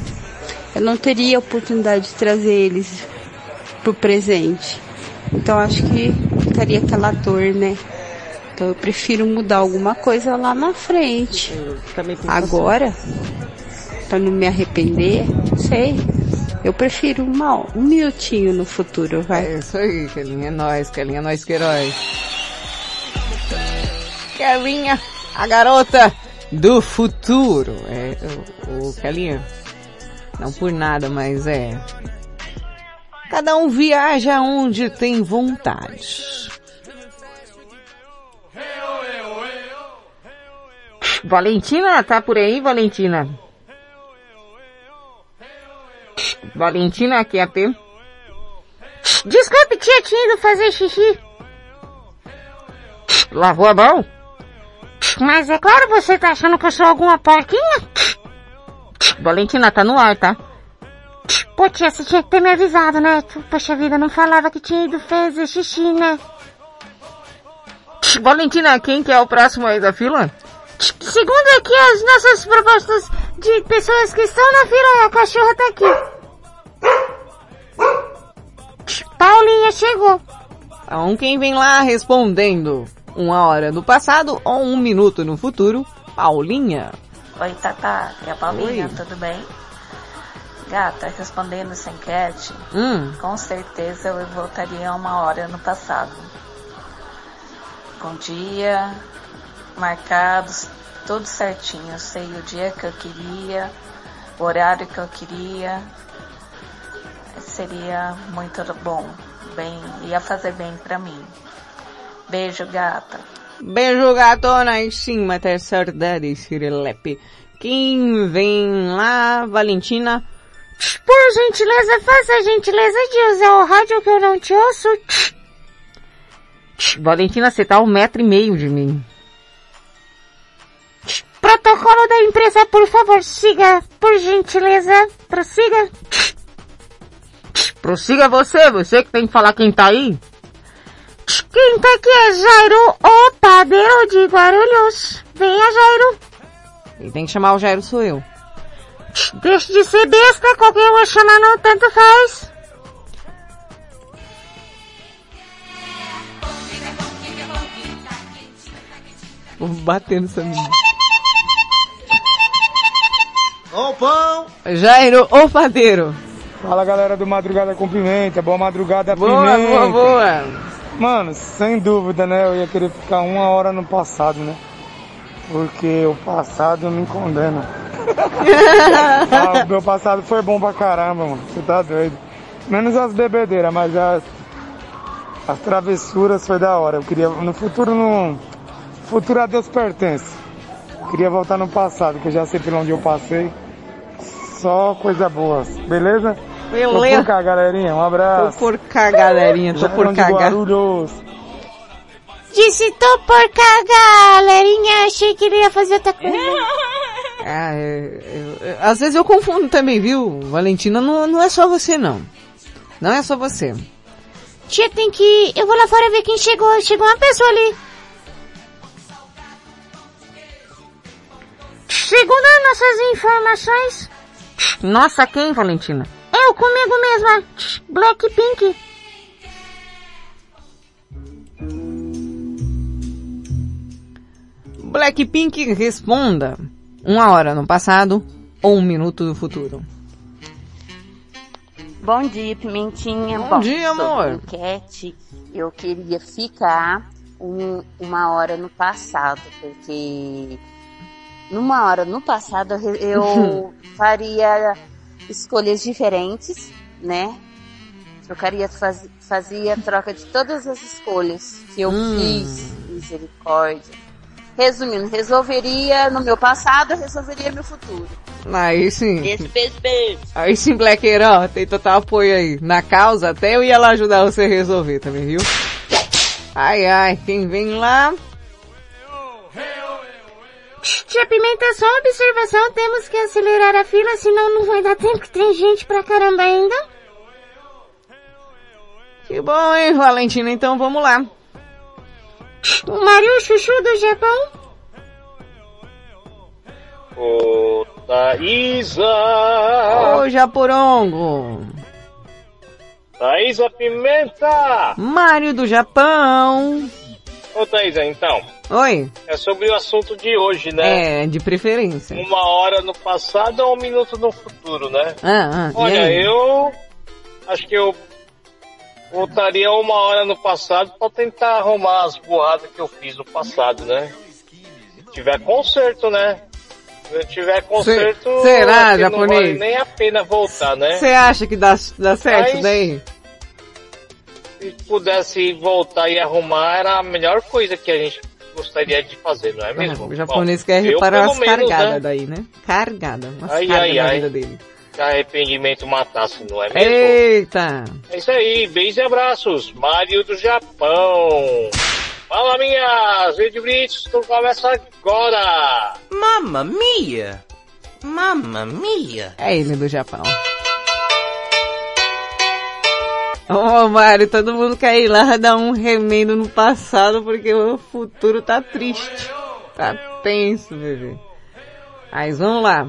eu não teria a oportunidade de trazer eles pro presente. Então acho que ficaria aquela dor, né? Então eu prefiro mudar alguma coisa lá na frente. Agora, para não me arrepender, não sei. Eu prefiro uma, um minutinho no futuro, vai. É isso aí, Kelinha, é nóis, Kelinha, é nóis que herói. Kelinha, a garota do futuro. É, o, o Kelinha, não por nada, mas é. Cada um viaja onde tem vontade. Valentina, tá por aí, Valentina? Valentina, aqui é a P. Desculpe, tia, tinha ido fazer xixi. Lavou a mão? Mas é claro, você tá achando que eu sou alguma porquinha? Valentina, tá no ar, tá? Pô, tia, você tinha que ter me avisado, né? Poxa vida, não falava que tinha ido fazer xixi, né? Valentina, quem que é o próximo aí da fila? Segundo aqui as nossas propostas de pessoas que estão na fila, a cachorra tá aqui. Paulinha chegou. Então, quem vem lá respondendo uma hora no passado ou um minuto no futuro? Paulinha. Oi, Tata, é a Paulinha, Oi. tudo bem? Gata, respondendo essa enquete, Hum. com certeza eu voltaria uma hora no passado. Com dia, marcados, tudo certinho. Eu sei o dia que eu queria, o horário que eu queria. Seria muito bom. Bem, ia fazer bem pra mim. Beijo, gata. Beijo gatona em cima, ter saudade, Sirilepe. Quem vem lá, Valentina? Por gentileza, faça a gentileza de usar o rádio que eu não te ouço. Valentina, você tá um metro e meio de mim. Protocolo da empresa, por favor, siga. Por gentileza, prossiga. Prossiga você, você que tem que falar quem tá aí. Quem tá aqui é Jairo, o padeiro de Guarulhos. Venha, Jairo. Quem tem que chamar o Jairo sou eu. Deixe de ser besta, qualquer um chamar não tanto faz. Vou bater nessa menina. Ô pão! Jairo, o padeiro. Fala galera do Madrugada com Pimenta, boa madrugada Boa, Pimenta. boa, boa. Mano, sem dúvida, né? Eu ia querer ficar uma hora no passado, né? Porque o passado me condena. [laughs] ah, meu passado foi bom pra caramba, mano. Você tá doido. Menos as bebedeiras, mas as, as travessuras foi da hora. Eu queria. No futuro não. Futuro a Deus pertence. Eu queria voltar no passado, que eu já sei por onde eu passei. Só coisa boa, beleza? Beleza. Tô por cá, galerinha. Um abraço. Tô por cá, galerinha. Tô por cá, Guarulhos. Disse tô por cá, galerinha. Achei que ele ia fazer outra coisa. [laughs] Ah, é- é- é- às vezes eu confundo também, viu? Valentina, não, não é só você não. Não é só você. Tia, tem que... Eu vou lá fora ver quem chegou. Chegou uma pessoa ali. Segundo as nossas informações... Nossa, quem, Valentina? Eu comigo mesma. Blackpink. Blackpink responda. Uma hora no passado ou um minuto no futuro. Bom dia, Pimentinha. Bom Bom dia, amor. enquete, eu queria ficar um- uma hora no passado, porque numa hora no passado eu [laughs] faria escolhas diferentes, né? Trocaria, faz, fazia troca de todas as escolhas que eu Hum. fiz, misericórdia. Resumindo, resolveria no meu passado, resolveria meu futuro. Aí sim. Beijo, beijo, beijo. Aí sim, Blacker, ó, tem total apoio aí. Na causa, até eu ia lá ajudar você a resolver também, viu? Ai, ai, quem vem lá? Tia Pimenta, só uma observação. Temos que acelerar a fila, senão não vai dar tempo que tem gente pra caramba ainda. Que bom, hein, Valentina? Então vamos lá. O Mario Chuchu do Japão. Ô, Thaísa! Ô, Japorongo. Thaísa Pimenta! Mário do Japão. Ô, então, Oi. é sobre o assunto de hoje, né? É, de preferência. Uma hora no passado ou um minuto no futuro, né? Ah, ah, Olha, eu acho que eu voltaria uma hora no passado pra tentar arrumar as burradas que eu fiz no passado, né? Se tiver conserto, né? Se tiver conserto, será, que não vale japonês? nem a pena voltar, né? Você acha que dá, dá certo Mas- daí? Se pudesse voltar e arrumar, era a melhor coisa que a gente gostaria de fazer, não é mesmo? O japonês Bom, quer reparar as menos, cargadas né? daí, né? Cargada. Umas Ai, cargas ai, na ai. vida dele. Que arrependimento matasse, não é mesmo? Eita! É isso aí, beijos e abraços. Mário do Japão. Fala, minhas Rede Blitz, tu começa agora. Mamma mia! Mamma mia! É ele do Japão. Ô, Mário, todo mundo quer ir lá dar um remendo no passado porque o futuro tá triste. Tá tenso, bebê. Mas vamos lá.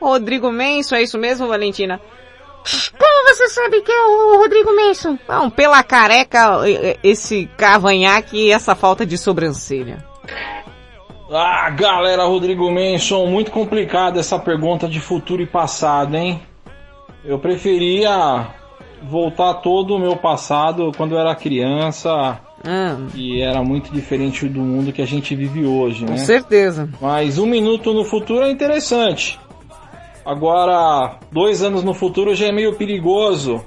Rodrigo Menso, é isso mesmo, Valentina? Como você sabe que é o Rodrigo Mason? Não, pela careca, esse cavanhaque e essa falta de sobrancelha. Ah, galera, Rodrigo Menson, muito complicada essa pergunta de futuro e passado, hein? Eu preferia voltar todo o meu passado quando eu era criança e era muito diferente do mundo que a gente vive hoje, Com né? certeza. Mas um minuto no futuro é interessante. Agora, dois anos no futuro já é meio perigoso.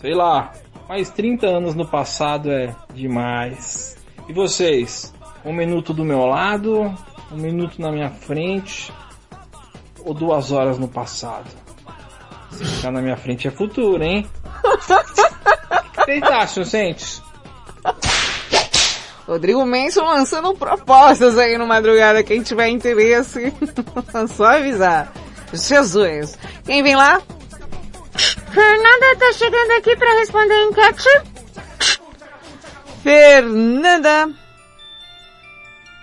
Sei lá, mas 30 anos no passado é demais. E vocês? Um minuto do meu lado, um minuto na minha frente, ou duas horas no passado? Se ficar na minha frente é futuro, hein? O que vocês acham, gente? Rodrigo Menson lançando propostas aí no madrugada. Quem tiver interesse, [laughs] só avisar. Jesus. Quem vem lá? Fernanda tá chegando aqui pra responder a enquete. Fernanda.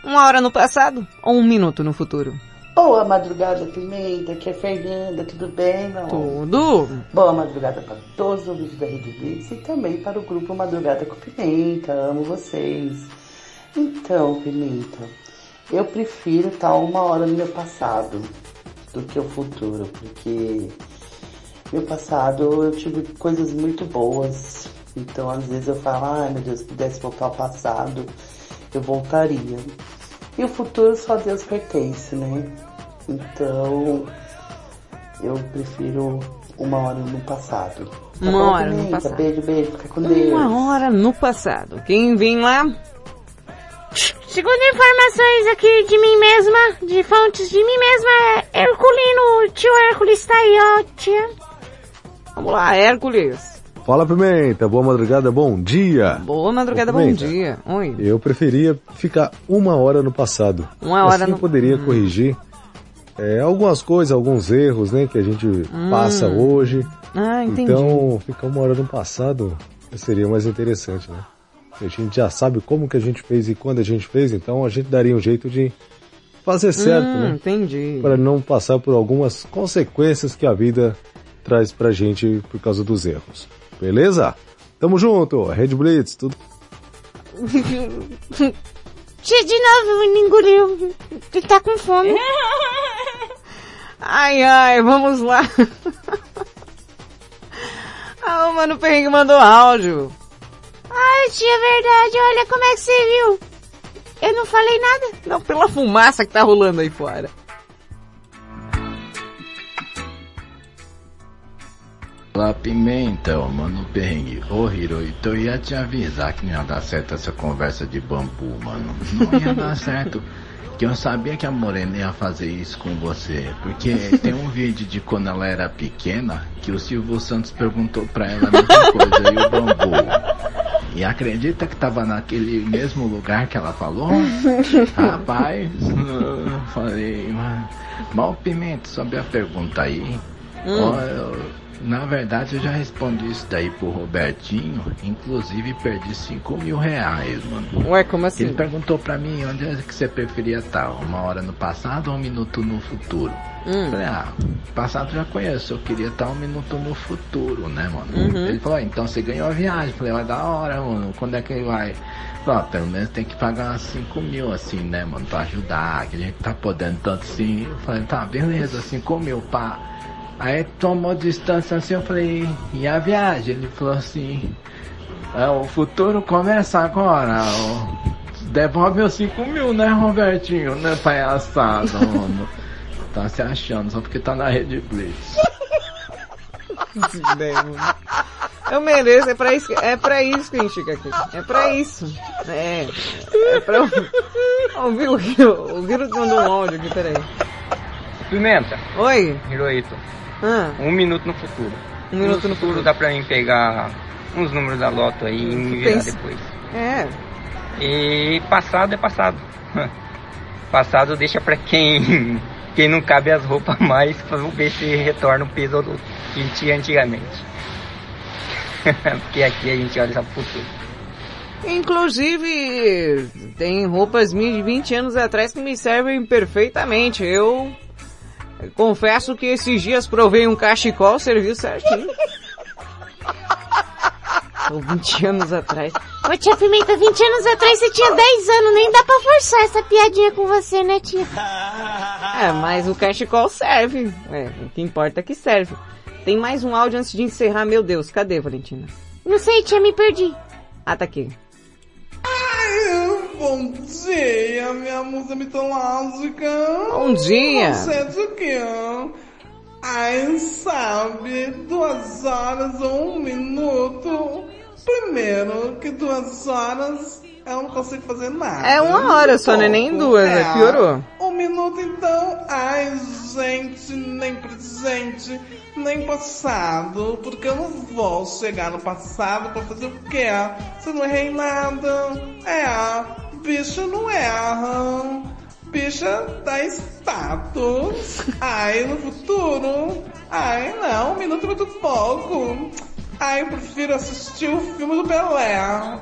Uma hora no passado ou um minuto no futuro? Boa madrugada, Pimenta, aqui é Fernanda, tudo bem, meu? Tudo. Boa madrugada para todos os ouvintes da Rede Blitz e também para o grupo Madrugada com Pimenta, amo vocês. Então, Pimenta, eu prefiro estar uma hora no meu passado do que o futuro, porque meu passado eu tive coisas muito boas, então às vezes eu falo, ai meu Deus, se pudesse voltar ao passado, eu voltaria. E o futuro só Deus pertence, né? Então, eu prefiro uma hora no passado. Tá Uma bom, hora no passado. Beijo, beijo, fica com Deus. Uma hora no passado. Quem vem lá? Segundo informações aqui de mim mesma, de fontes de mim mesma, é Herculino, tio Hércules tá aí, ó, tia. Vamos lá, Hércules. Fala Pimenta, boa madrugada, bom dia. Boa madrugada, bom dia. Oi. Eu preferia ficar uma hora no passado. Uma hora assim no- poderia corrigir é, algumas coisas, alguns erros, né, que a gente Hum. passa hoje. Ah, entendi. Então, ficar uma hora no passado seria mais interessante, né? A gente já sabe como que a gente fez e quando a gente fez, então a gente daria um jeito de fazer certo, hum, né? Entendi. Para não passar por algumas consequências que a vida traz pra gente por causa dos erros. Beleza? Tamo junto, Red Blitz, tudo. [laughs] Tia, de novo, engoliu. Ele tá com fome. Ai, ai, vamos lá. [laughs] ah, o Mano Perrengue mandou áudio. Ai, tia, verdade. Olha como é que você viu. Eu não falei nada. Não, pela fumaça que tá rolando aí fora. Olá, Pimenta, mano perrengue. Ô Hirohito, eu ia te avisar que não ia dar certo essa conversa de bambu, mano. Não ia dar [laughs] certo. Que eu sabia que a Morena ia fazer isso com você. Porque tem um vídeo de quando ela era pequena que o Silvio Santos perguntou pra ela a mesma coisa e o bambu. E acredita que tava naquele mesmo lugar que ela falou? Rapaz, [laughs] eu falei, mano. Mal Pimenta, sobre a pergunta aí. Hum. Ó, eu- na verdade, eu já respondi isso daí pro Robertinho. Inclusive, perdi 5 mil reais, mano. Ué, como assim? Ele perguntou pra mim onde é que você preferia estar, uma hora no passado ou um minuto no futuro. Hum. Falei, ah, passado já conheço, eu queria estar um minuto no futuro, né, mano? Uhum. Ele falou, ah, então você ganhou a viagem. Falei, vai da hora, mano, quando é que ele vai? Falei, ah, pelo menos tem que pagar umas 5 mil, assim, né, mano, pra ajudar, que a gente tá podendo tanto assim. Eu falei, tá, beleza, 5 mil, pá. Aí tomou distância assim, eu falei, e a viagem? Ele falou assim, é, o futuro começa agora, ó. Devolve os 5 mil, né, Robertinho? Né, palhaçada, [laughs] mano. Tá se achando, só porque tá na rede Blitz. Eu mereço, é pra isso, que- é pra isso que a gente fica aqui. É pra isso. É. É pra ouvir o Viro. O Viro mandou um áudio aqui, peraí. Pimenta. Oi. Hirohito. Ah. Um minuto no futuro. Um minuto no futuro dá pra mim pegar uns números da loto aí e me virar Pensa- depois. É. E passado é passado. [laughs] passado deixa pra quem [laughs] quem não cabe as roupas mais, vamos ver se retorna o peso do que tinha antigamente. [laughs] Porque aqui a gente olha só pro futuro. Inclusive, tem roupas minhas de 20 anos atrás que me servem perfeitamente. Eu confesso que esses dias provei um cachecol, serviu certinho. Ou 20 anos atrás. Ô tia Pimenta, 20 anos atrás você tinha 10 anos, nem dá pra forçar essa piadinha com você, né tia? É, mas o cachecol serve. É, o que importa é que serve. Tem mais um áudio antes de encerrar, meu Deus. Cadê, Valentina? Não sei, tia, me perdi. Ah, tá aqui. Bom dia, minha musa mitológica. Bom dia. Você é de quê? Ai, sabe, duas horas ou um minuto. Primeiro, que duas horas eu não consigo fazer nada. É uma hora só, né? Nem duas, né? Piorou. Um minuto então, ai gente, nem presente, nem passado, porque eu não vou chegar no passado pra fazer o quê? Se não errei nada. É, bicho não erra. Bicha dá status. Ai, no futuro. Ai, não, um minuto é muito pouco. Ai, eu prefiro assistir o filme do Pelé.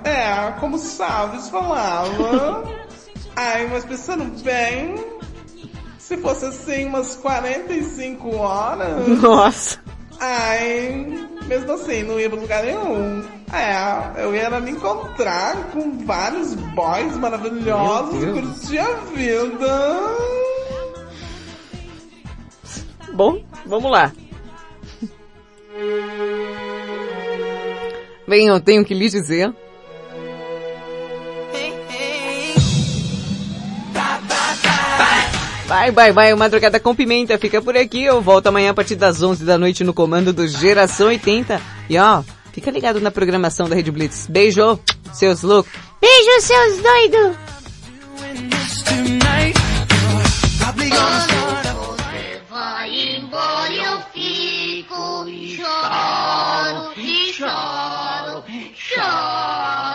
É, como Chaves falava. [laughs] Ai, mas pensando bem, se fosse assim umas 45 horas. Nossa. Ai, mesmo assim, não ia pra lugar nenhum. É, eu ia me encontrar com vários boys maravilhosos curtir a vida. Bom, vamos lá. Bem, eu tenho que lhes dizer. Vai, vai, vai, o Madrugada com Pimenta fica por aqui. Eu volto amanhã a partir das 11 da noite no comando do Geração 80. E ó, fica ligado na programação da Rede Blitz. Beijo, seus loucos. Beijo, seus doidos! Choro, choro, choro.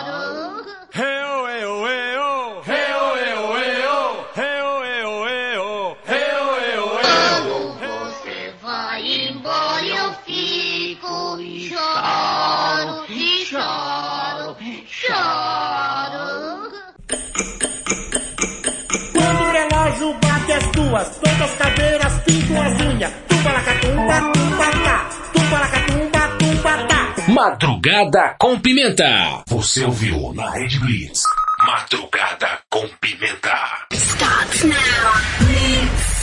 ruas, todas as cadeiras pintam as unhas. Tumba lacatumba, tumba tá. Tumba lacatumba, tumba tá. Madrugada com pimenta. Você ouviu na Rede Blitz. Madrugada com pimenta. Start now. Blitz.